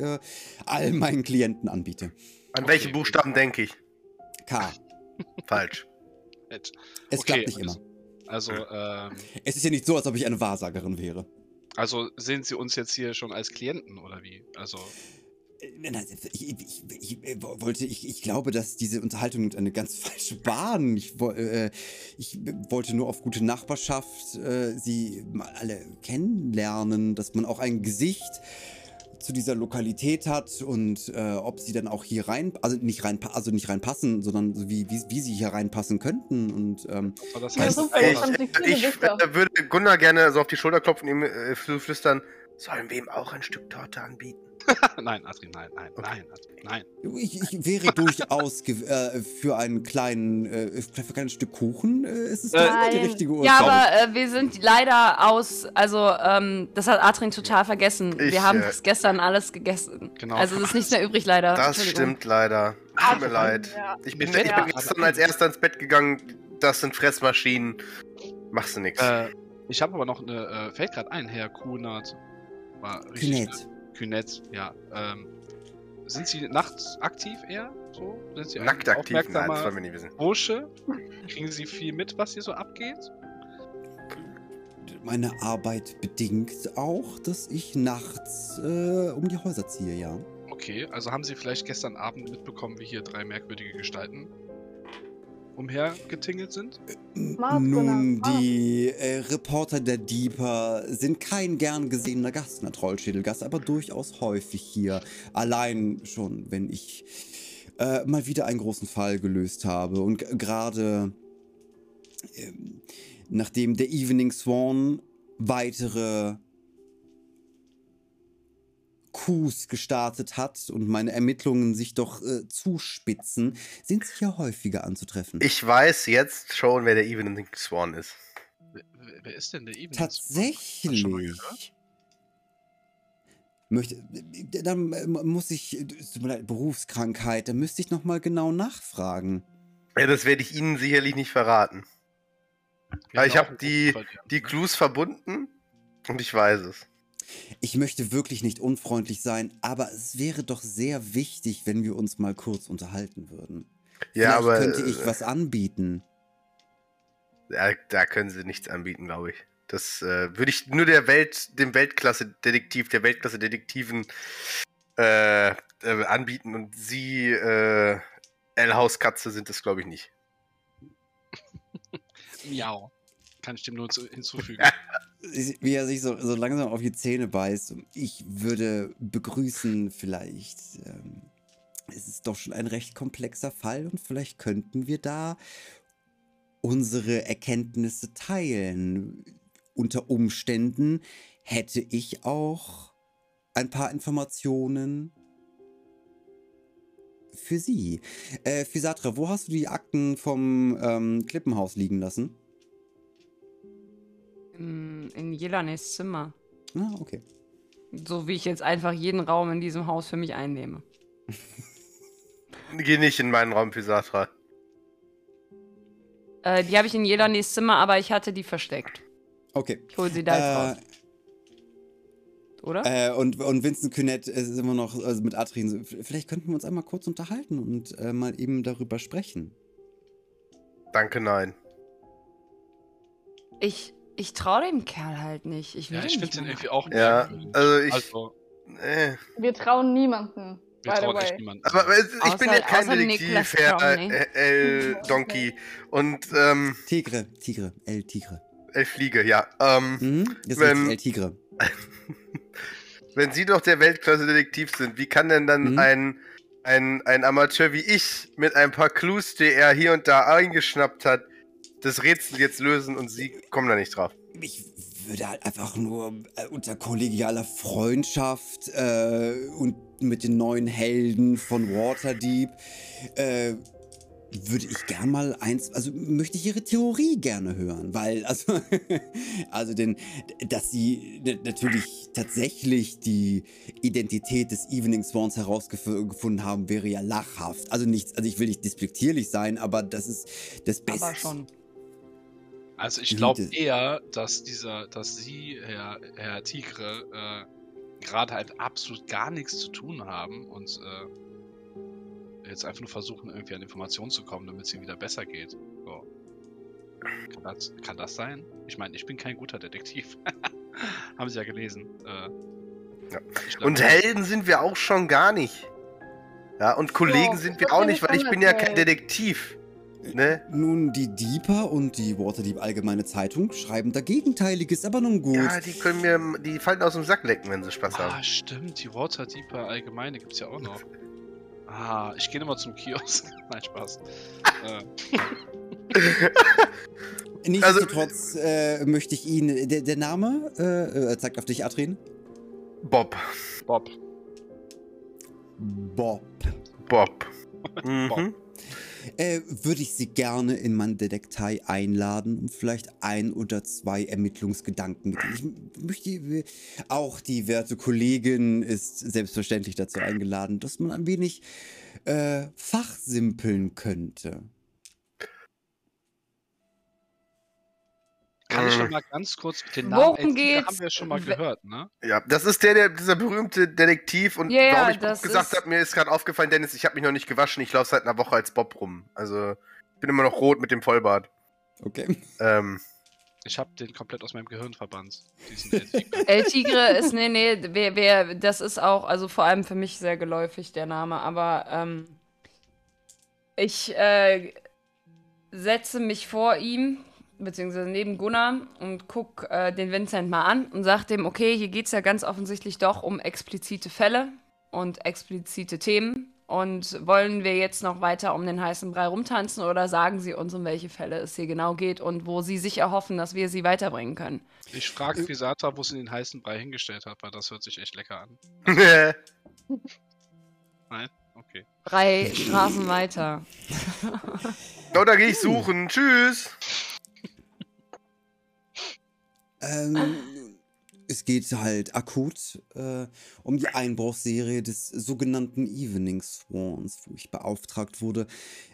all meinen Klienten anbiete. An okay. welche Buchstaben denke ich? K. *laughs* Falsch. Es okay, klappt nicht immer. Also, ähm, Es ist ja nicht so, als ob ich eine Wahrsagerin wäre. Also sehen Sie uns jetzt hier schon als Klienten oder wie? Also. Ich, ich, ich, äh, wollte, ich, ich glaube, dass diese Unterhaltung nimmt eine ganz *laughs* falsche Bahn. Ich, äh, ich wollte nur auf gute Nachbarschaft äh, sie mal alle kennenlernen, dass man auch ein Gesicht zu dieser Lokalität hat und äh, ob sie dann auch hier rein, also nicht rein, also nicht reinpassen, sondern so wie, wie, wie sie hier reinpassen könnten. Und ähm, das heißt, ja, ich, ich, ich würde Gunnar gerne so auf die Schulter klopfen und ihm äh, flüstern, sollen wir ihm auch ein Stück Torte anbieten? *laughs* nein, Adrian, nein, nein, okay. nein, Adrian, nein. Ich, ich wäre *laughs* durchaus äh, für einen kleinen, äh, für ein kleines Stück Kuchen. Äh, ist es äh, die richtige Uhrzeit? Ja, aber äh, wir sind leider aus, also ähm, das hat Adrian total vergessen. Ich, wir haben das gestern alles gegessen. Genau. Also es ist nichts mehr übrig leider. Das stimmt leider. Tut mir leid. Ja. Ich bin, ich bin gestern als erster ins Bett gegangen. Das sind Fressmaschinen. Machst du nichts. Ich habe aber noch eine, fällt gerade ein, Herr Kunert. War richtig. Kunert. Künett, ja. Ähm, sind Sie nachts aktiv eher? So? Sind Sie Nackt aktiv? Nein, das wollen wir nicht wissen. Bursche? Kriegen Sie viel mit, was hier so abgeht? Meine Arbeit bedingt auch, dass ich nachts äh, um die Häuser ziehe, ja. Okay, also haben Sie vielleicht gestern Abend mitbekommen, wie hier drei merkwürdige Gestalten umhergetingelt sind? Nun, die äh, Reporter der Deeper sind kein gern gesehener Gast in der Trollschädelgasse, aber durchaus häufig hier. Allein schon, wenn ich äh, mal wieder einen großen Fall gelöst habe. Und gerade äh, nachdem der Evening Swan weitere Coups gestartet hat und meine Ermittlungen sich doch äh, zuspitzen, sind sie hier häufiger anzutreffen. Ich weiß jetzt schon, wer der Evening Swan ist. Wer, wer ist denn der Evening Tatsächlich. Swan? Tatsächlich. Möchte, dann äh, muss ich, tut mir leid, Berufskrankheit, da müsste ich nochmal genau nachfragen. Ja, das werde ich Ihnen sicherlich nicht verraten. Ja, ich habe die, die Clues verbunden und ich weiß es. Ich möchte wirklich nicht unfreundlich sein, aber es wäre doch sehr wichtig, wenn wir uns mal kurz unterhalten würden. Ja, Vielleicht aber. könnte ich äh, was anbieten. Da, da können sie nichts anbieten, glaube ich. Das äh, würde ich nur der Welt, dem Weltklasse-Detektiv, der Weltklasse-Detektiven äh, äh, anbieten und sie, äh, L-Hauskatze, sind das, glaube ich, nicht. *laughs* Miau. Kann ich dem nur zu, hinzufügen. *laughs* Wie er sich so, so langsam auf die Zähne beißt. Ich würde begrüßen, vielleicht. Ähm, es ist doch schon ein recht komplexer Fall und vielleicht könnten wir da unsere Erkenntnisse teilen. Unter Umständen hätte ich auch ein paar Informationen für Sie. Äh, Fisatra, wo hast du die Akten vom ähm, Klippenhaus liegen lassen? In, Jelanes Zimmer. Ah, okay. So wie ich jetzt einfach jeden Raum in diesem Haus für mich einnehme. Geh nicht in meinen Raum, Pisatra. Äh, die habe ich in Jelanes Zimmer, aber ich hatte die versteckt. Okay. Ich hole sie da jetzt Äh, raus. Oder? Äh, und, und Vincent Kynette ist immer noch also mit so, Vielleicht könnten wir uns einmal kurz unterhalten und äh, mal eben darüber sprechen. Danke, nein. Ich, ich traue dem Kerl halt nicht. Ich will Ja, den ich nicht finde den irgendwie auch Ja, merkwürdig. also ich. Also, äh. Wir trauen niemanden. wir by the trauen echt niemanden. Aber ich bin Außer- ja kein Detektiv, Herr äh, El *laughs* Donkey. Und, ähm, Tigre, Tigre, El Tigre. El Fliege, ja. Ähm, Mhm, ist Wenn- El Tigre. *laughs* wenn Sie doch der Weltklasse-Detektiv sind, wie kann denn dann Mhm. ein, ein, ein Amateur wie ich mit ein paar Clues, die er hier und da eingeschnappt hat, das Rätsel jetzt lösen und Sie kommen da nicht drauf? Ich würde halt einfach nur äh, unter kollegialer Freundschaft äh, und mit den neuen Helden von Waterdeep äh, würde ich gern mal eins, also möchte ich ihre Theorie gerne hören, weil, *laughs* also, also denn, dass sie natürlich tatsächlich die Identität des Evening Swans herausgefunden haben, wäre ja lachhaft. Also nichts, also ich will nicht despektierlich sein, aber das ist das Beste. Aber schon. Also ich glaube eher, dass dieser, dass Sie, Herr, Herr Tigre, äh, gerade halt absolut gar nichts zu tun haben und äh, jetzt einfach nur versuchen, irgendwie an Informationen zu kommen, damit es ihnen wieder besser geht. So. Kann, das, kann das sein? Ich meine, ich bin kein guter Detektiv. *laughs* haben Sie ja gelesen. Äh, Ja. glaub, Und Helden sind wir auch schon gar nicht. Ja, und Kollegen Ja, sind wir auch nicht, ich weil ich bin ja kein Detektiv. Ne? Nun, die Deeper und die Waterdeep Allgemeine Zeitung schreiben da Gegenteiliges, aber nun gut. Ja, die können mir die Falten aus dem Sack lecken, wenn sie Spaß Ah, haben. stimmt, die Waterdeeper Allgemeine gibt's ja auch noch. Ah, ich gehe immer zum Kiosk. *laughs* Nein, Spaß. äh, *laughs* Nichtsdestotrotz äh, möchte ich Ihnen, der, der Name, äh, äh, zeigt auf dich, Adrien. Bob. Bob. Bob. Bob. *laughs* Mhm. Äh, würde ich Sie gerne in meine Detektei einladen, um vielleicht ein oder zwei Ermittlungsgedanken. Ich möchte, auch die werte Kollegin ist selbstverständlich dazu eingeladen, dass man ein wenig äh, fachsimpeln könnte. Kann ich Äh. noch mal ganz kurz den Namen Worum geht's? haben wir schon mal gehört, ne? Ja, das ist der, der dieser berühmte Detektiv und Ja, warum ich Bob das gesagt ist- habe, mir ist gerade aufgefallen, Dennis, ich habe mich noch nicht gewaschen, ich laufe seit einer Woche als Bob rum. Also, ich bin immer noch rot mit dem Vollbart. Okay. Ähm, Ich habe den komplett aus meinem Gehirn verbannt. Diesen El Tigre. *laughs* El Tigre ist, nee, nee, wer, wer, das ist auch, also vor allem für mich sehr geläufig, der Name, aber ähm, ich äh, setze mich vor ihm, beziehungsweise neben Gunnar und guck äh, den Vincent mal an und sag dem, okay, hier geht's ja ganz offensichtlich doch um explizite Fälle und explizite Themen. Und wollen wir jetzt noch weiter um den heißen Brei rumtanzen oder sagen Sie uns, um welche Fälle es hier genau geht und wo Sie sich erhoffen, dass wir sie weiterbringen können? Ich frage Pisata, wo sie den heißen Brei hingestellt hat, weil das hört sich echt lecker an. *laughs* Nein? Okay. Drei Straßen weiter. *laughs* da gehe ich suchen. Tschüss. Ähm, es geht halt akut äh, um die Einbruchsserie des sogenannten Evening Swans, wo ich beauftragt wurde,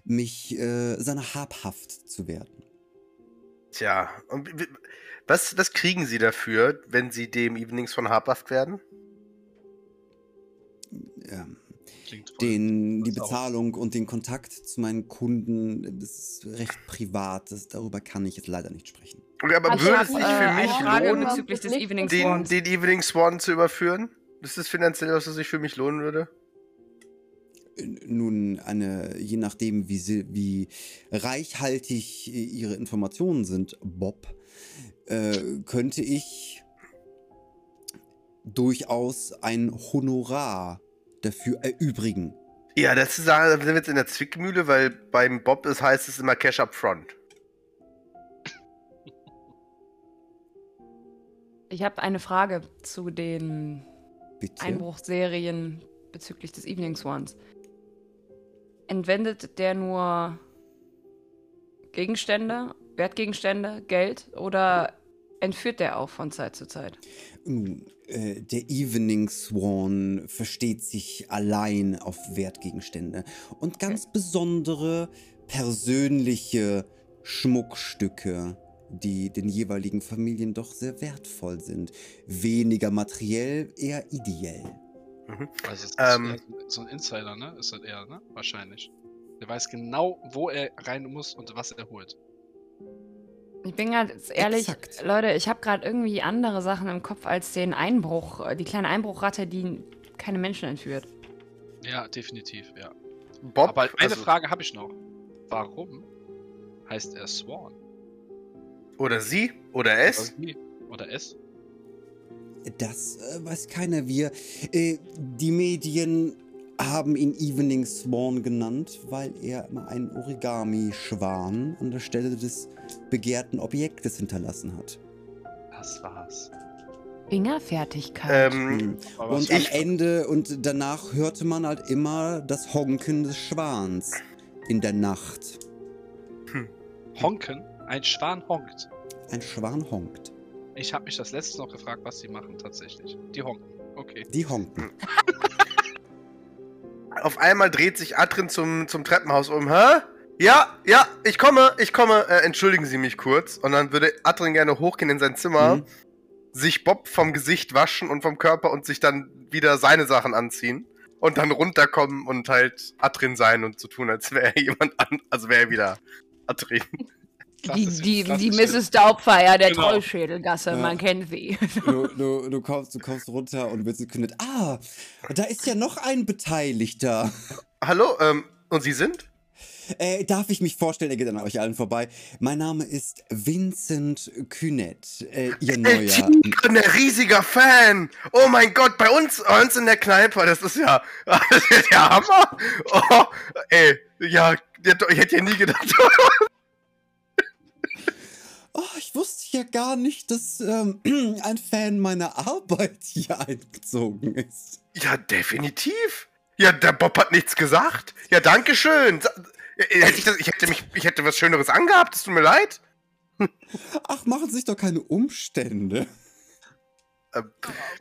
mich äh, seiner habhaft zu werden. Tja, und was, was kriegen Sie dafür, wenn Sie dem Evenings von habhaft werden? Ja, den, die Bezahlung und den Kontakt zu meinen Kunden ist recht privat. Das, darüber kann ich jetzt leider nicht sprechen. Okay, aber würde es sich für mich lohnen, bezüglich des Evening den, den Evening Swan zu überführen? Ist das finanziell, was es sich für mich lohnen würde? Nun, eine, je nachdem, wie, sie, wie reichhaltig ihre Informationen sind, Bob, äh, könnte ich durchaus ein Honorar dafür erübrigen. Ja, das ist, da sind wir jetzt in der Zwickmühle, weil beim Bob ist, heißt es immer Cash up front. Ich habe eine Frage zu den Bitte? Einbruchserien bezüglich des Evening Swans. Entwendet der nur Gegenstände, Wertgegenstände, Geld oder entführt der auch von Zeit zu Zeit? Nun, äh, der Evening Swan versteht sich allein auf Wertgegenstände und ganz okay. besondere persönliche Schmuckstücke, die den jeweiligen Familien doch sehr wertvoll sind. Weniger materiell, eher ideell. Mhm. Also ist ähm, so ein Insider, ne? Ist das eher, ne? Wahrscheinlich. Der weiß genau, wo er rein muss und was er holt. Ich bin ganz ehrlich, Exakt. Leute, ich habe gerade irgendwie andere Sachen im Kopf als den Einbruch, die kleine Einbruchratte, die keine Menschen entführt. Ja, definitiv, ja. Bob, Aber eine also, Frage habe ich noch. Warum heißt er Swan? Oder sie? Oder es? Oder, sie. Oder es? Das äh, weiß keiner. Wir, äh, die Medien haben ihn Evening Swan genannt, weil er immer einen Origami-Schwan an der Stelle des begehrten Objektes hinterlassen hat. Das war's. Fingerfertigkeit. Ähm, hm. und am Ende und danach hörte man halt immer das Honken des Schwans in der Nacht. Hm. Honken? Ein Schwan honkt. Ein Schwan honkt. Ich habe mich das letzte noch gefragt, was sie machen tatsächlich. Die honken. Okay. Die honken. *laughs* Auf einmal dreht sich Adrin zum, zum Treppenhaus um. Hä? Ja, ja, ich komme, ich komme. Äh, entschuldigen Sie mich kurz. Und dann würde Adrin gerne hochgehen in sein Zimmer, mhm. sich Bob vom Gesicht waschen und vom Körper und sich dann wieder seine Sachen anziehen. Und dann runterkommen und halt Adrin sein und zu so tun, als wäre er *laughs* jemand an, also wäre er wieder Adrin. Die, die, die Mrs. Daubfeier der genau. Trollschädelgasse, ja. man kennt sie. Du, du, du, kommst, du kommst runter und wird gekündigt. Ah, da ist ja noch ein Beteiligter. Hallo, ähm, und Sie sind? Äh, darf ich mich vorstellen, er geht an euch allen vorbei. Mein Name ist Vincent Kühnet, äh, ihr neuer. Ich bin ein riesiger Fan. Oh mein Gott, bei uns, bei uns in der Kneipe, das ist ja, *laughs* das ist der Hammer. Oh, ey, ja, ich hätte ja nie gedacht. Oh, ich wusste ja gar nicht, dass ähm, *clears throat* ein Fan meiner Arbeit hier *laughs* eingezogen ist. Ja, definitiv. Ja, der Bob hat nichts gesagt. Ja, danke schön. Hätte ich, das, ich, hätte mich, ich hätte was Schöneres angehabt, es tut mir leid. *laughs* Ach, machen sich doch keine Umstände. Äh,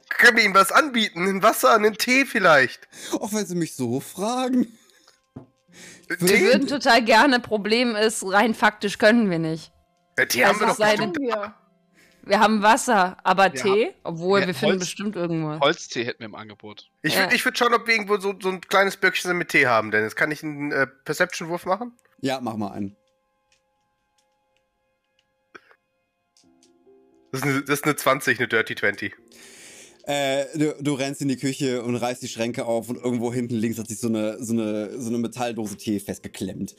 können wir ihm was anbieten? Ein Wasser, einen Tee vielleicht? Auch wenn Sie mich so fragen. Wir würden total gerne. Problem ist, rein faktisch können wir nicht. Ja, Tee also haben wir doch bestimmt hier. Wir haben Wasser, aber wir Tee, obwohl wir, wir finden bestimmt irgendwo. Holztee hätten wir im Angebot. Ich würde ja. würd schauen, ob wir irgendwo so, so ein kleines Böckchen mit Tee haben, Dennis. Kann ich einen äh, Perception-Wurf machen? Ja, mach mal einen. Das ist, eine, das ist eine 20, eine Dirty 20. Äh, du, du, rennst in die Küche und reißt die Schränke auf und irgendwo hinten links hat sich so eine, so eine, so eine Metalldose Tee festgeklemmt.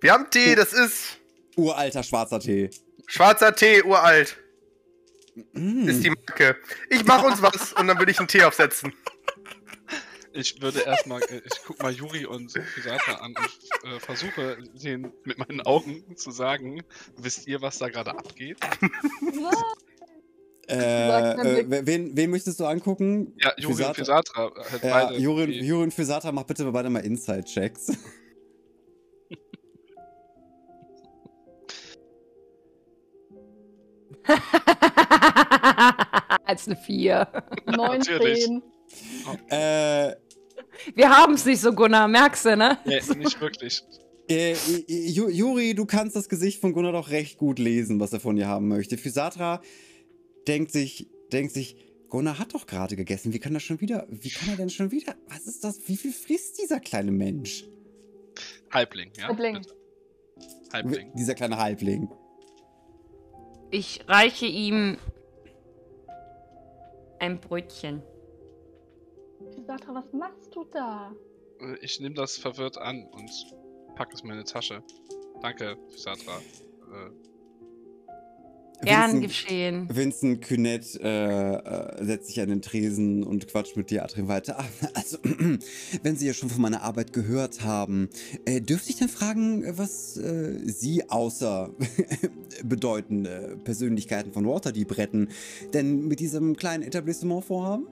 Wir haben Tee, das ist Uralter schwarzer Tee. Schwarzer Tee, uralt. Mm. Ist die Marke. Ich mach uns was und dann würde ich einen Tee aufsetzen. Ich würde erstmal, äh, ich guck mal Juri und Pisata an und äh, versuche denen mit meinen Augen zu sagen, wisst ihr, was da gerade abgeht? Äh, äh, wen, wen möchtest du angucken? Ja, Juri und Pisatra. Halt ja, Juri, Juri und Pisatra, mach bitte beide mal Inside-Checks. *laughs* Als eine 4. 19. äh, Wir haben es nicht so, Gunnar, merkst du, ne? Nee, nicht wirklich. Äh, Juri, du kannst das Gesicht von Gunnar doch recht gut lesen, was er von dir haben möchte. Physatra denkt sich, denkt sich, Gunnar hat doch gerade gegessen. Wie kann er schon wieder, wie kann er denn schon wieder, was ist das, wie viel frisst dieser kleine Mensch? Halbling, ja. Halbling. Halbling. Dieser kleine Halbling. Ich reiche ihm ein Brötchen. Satra, was machst du da? Ich nehme das verwirrt an und packe es in meine Tasche. Danke, Satra. Äh, Gern Vincent, geschehen. Vincent Künett äh, äh, setzt sich an den Tresen und quatscht mit dir, Adrian, weiter. *laughs* Also, *clears throat* wenn Sie ja schon von meiner Arbeit gehört haben, äh, dürfte ich denn fragen, was äh, Sie außer *laughs* bedeutende Persönlichkeiten von Waterdeep retten denn mit diesem kleinen Etablissement vorhaben?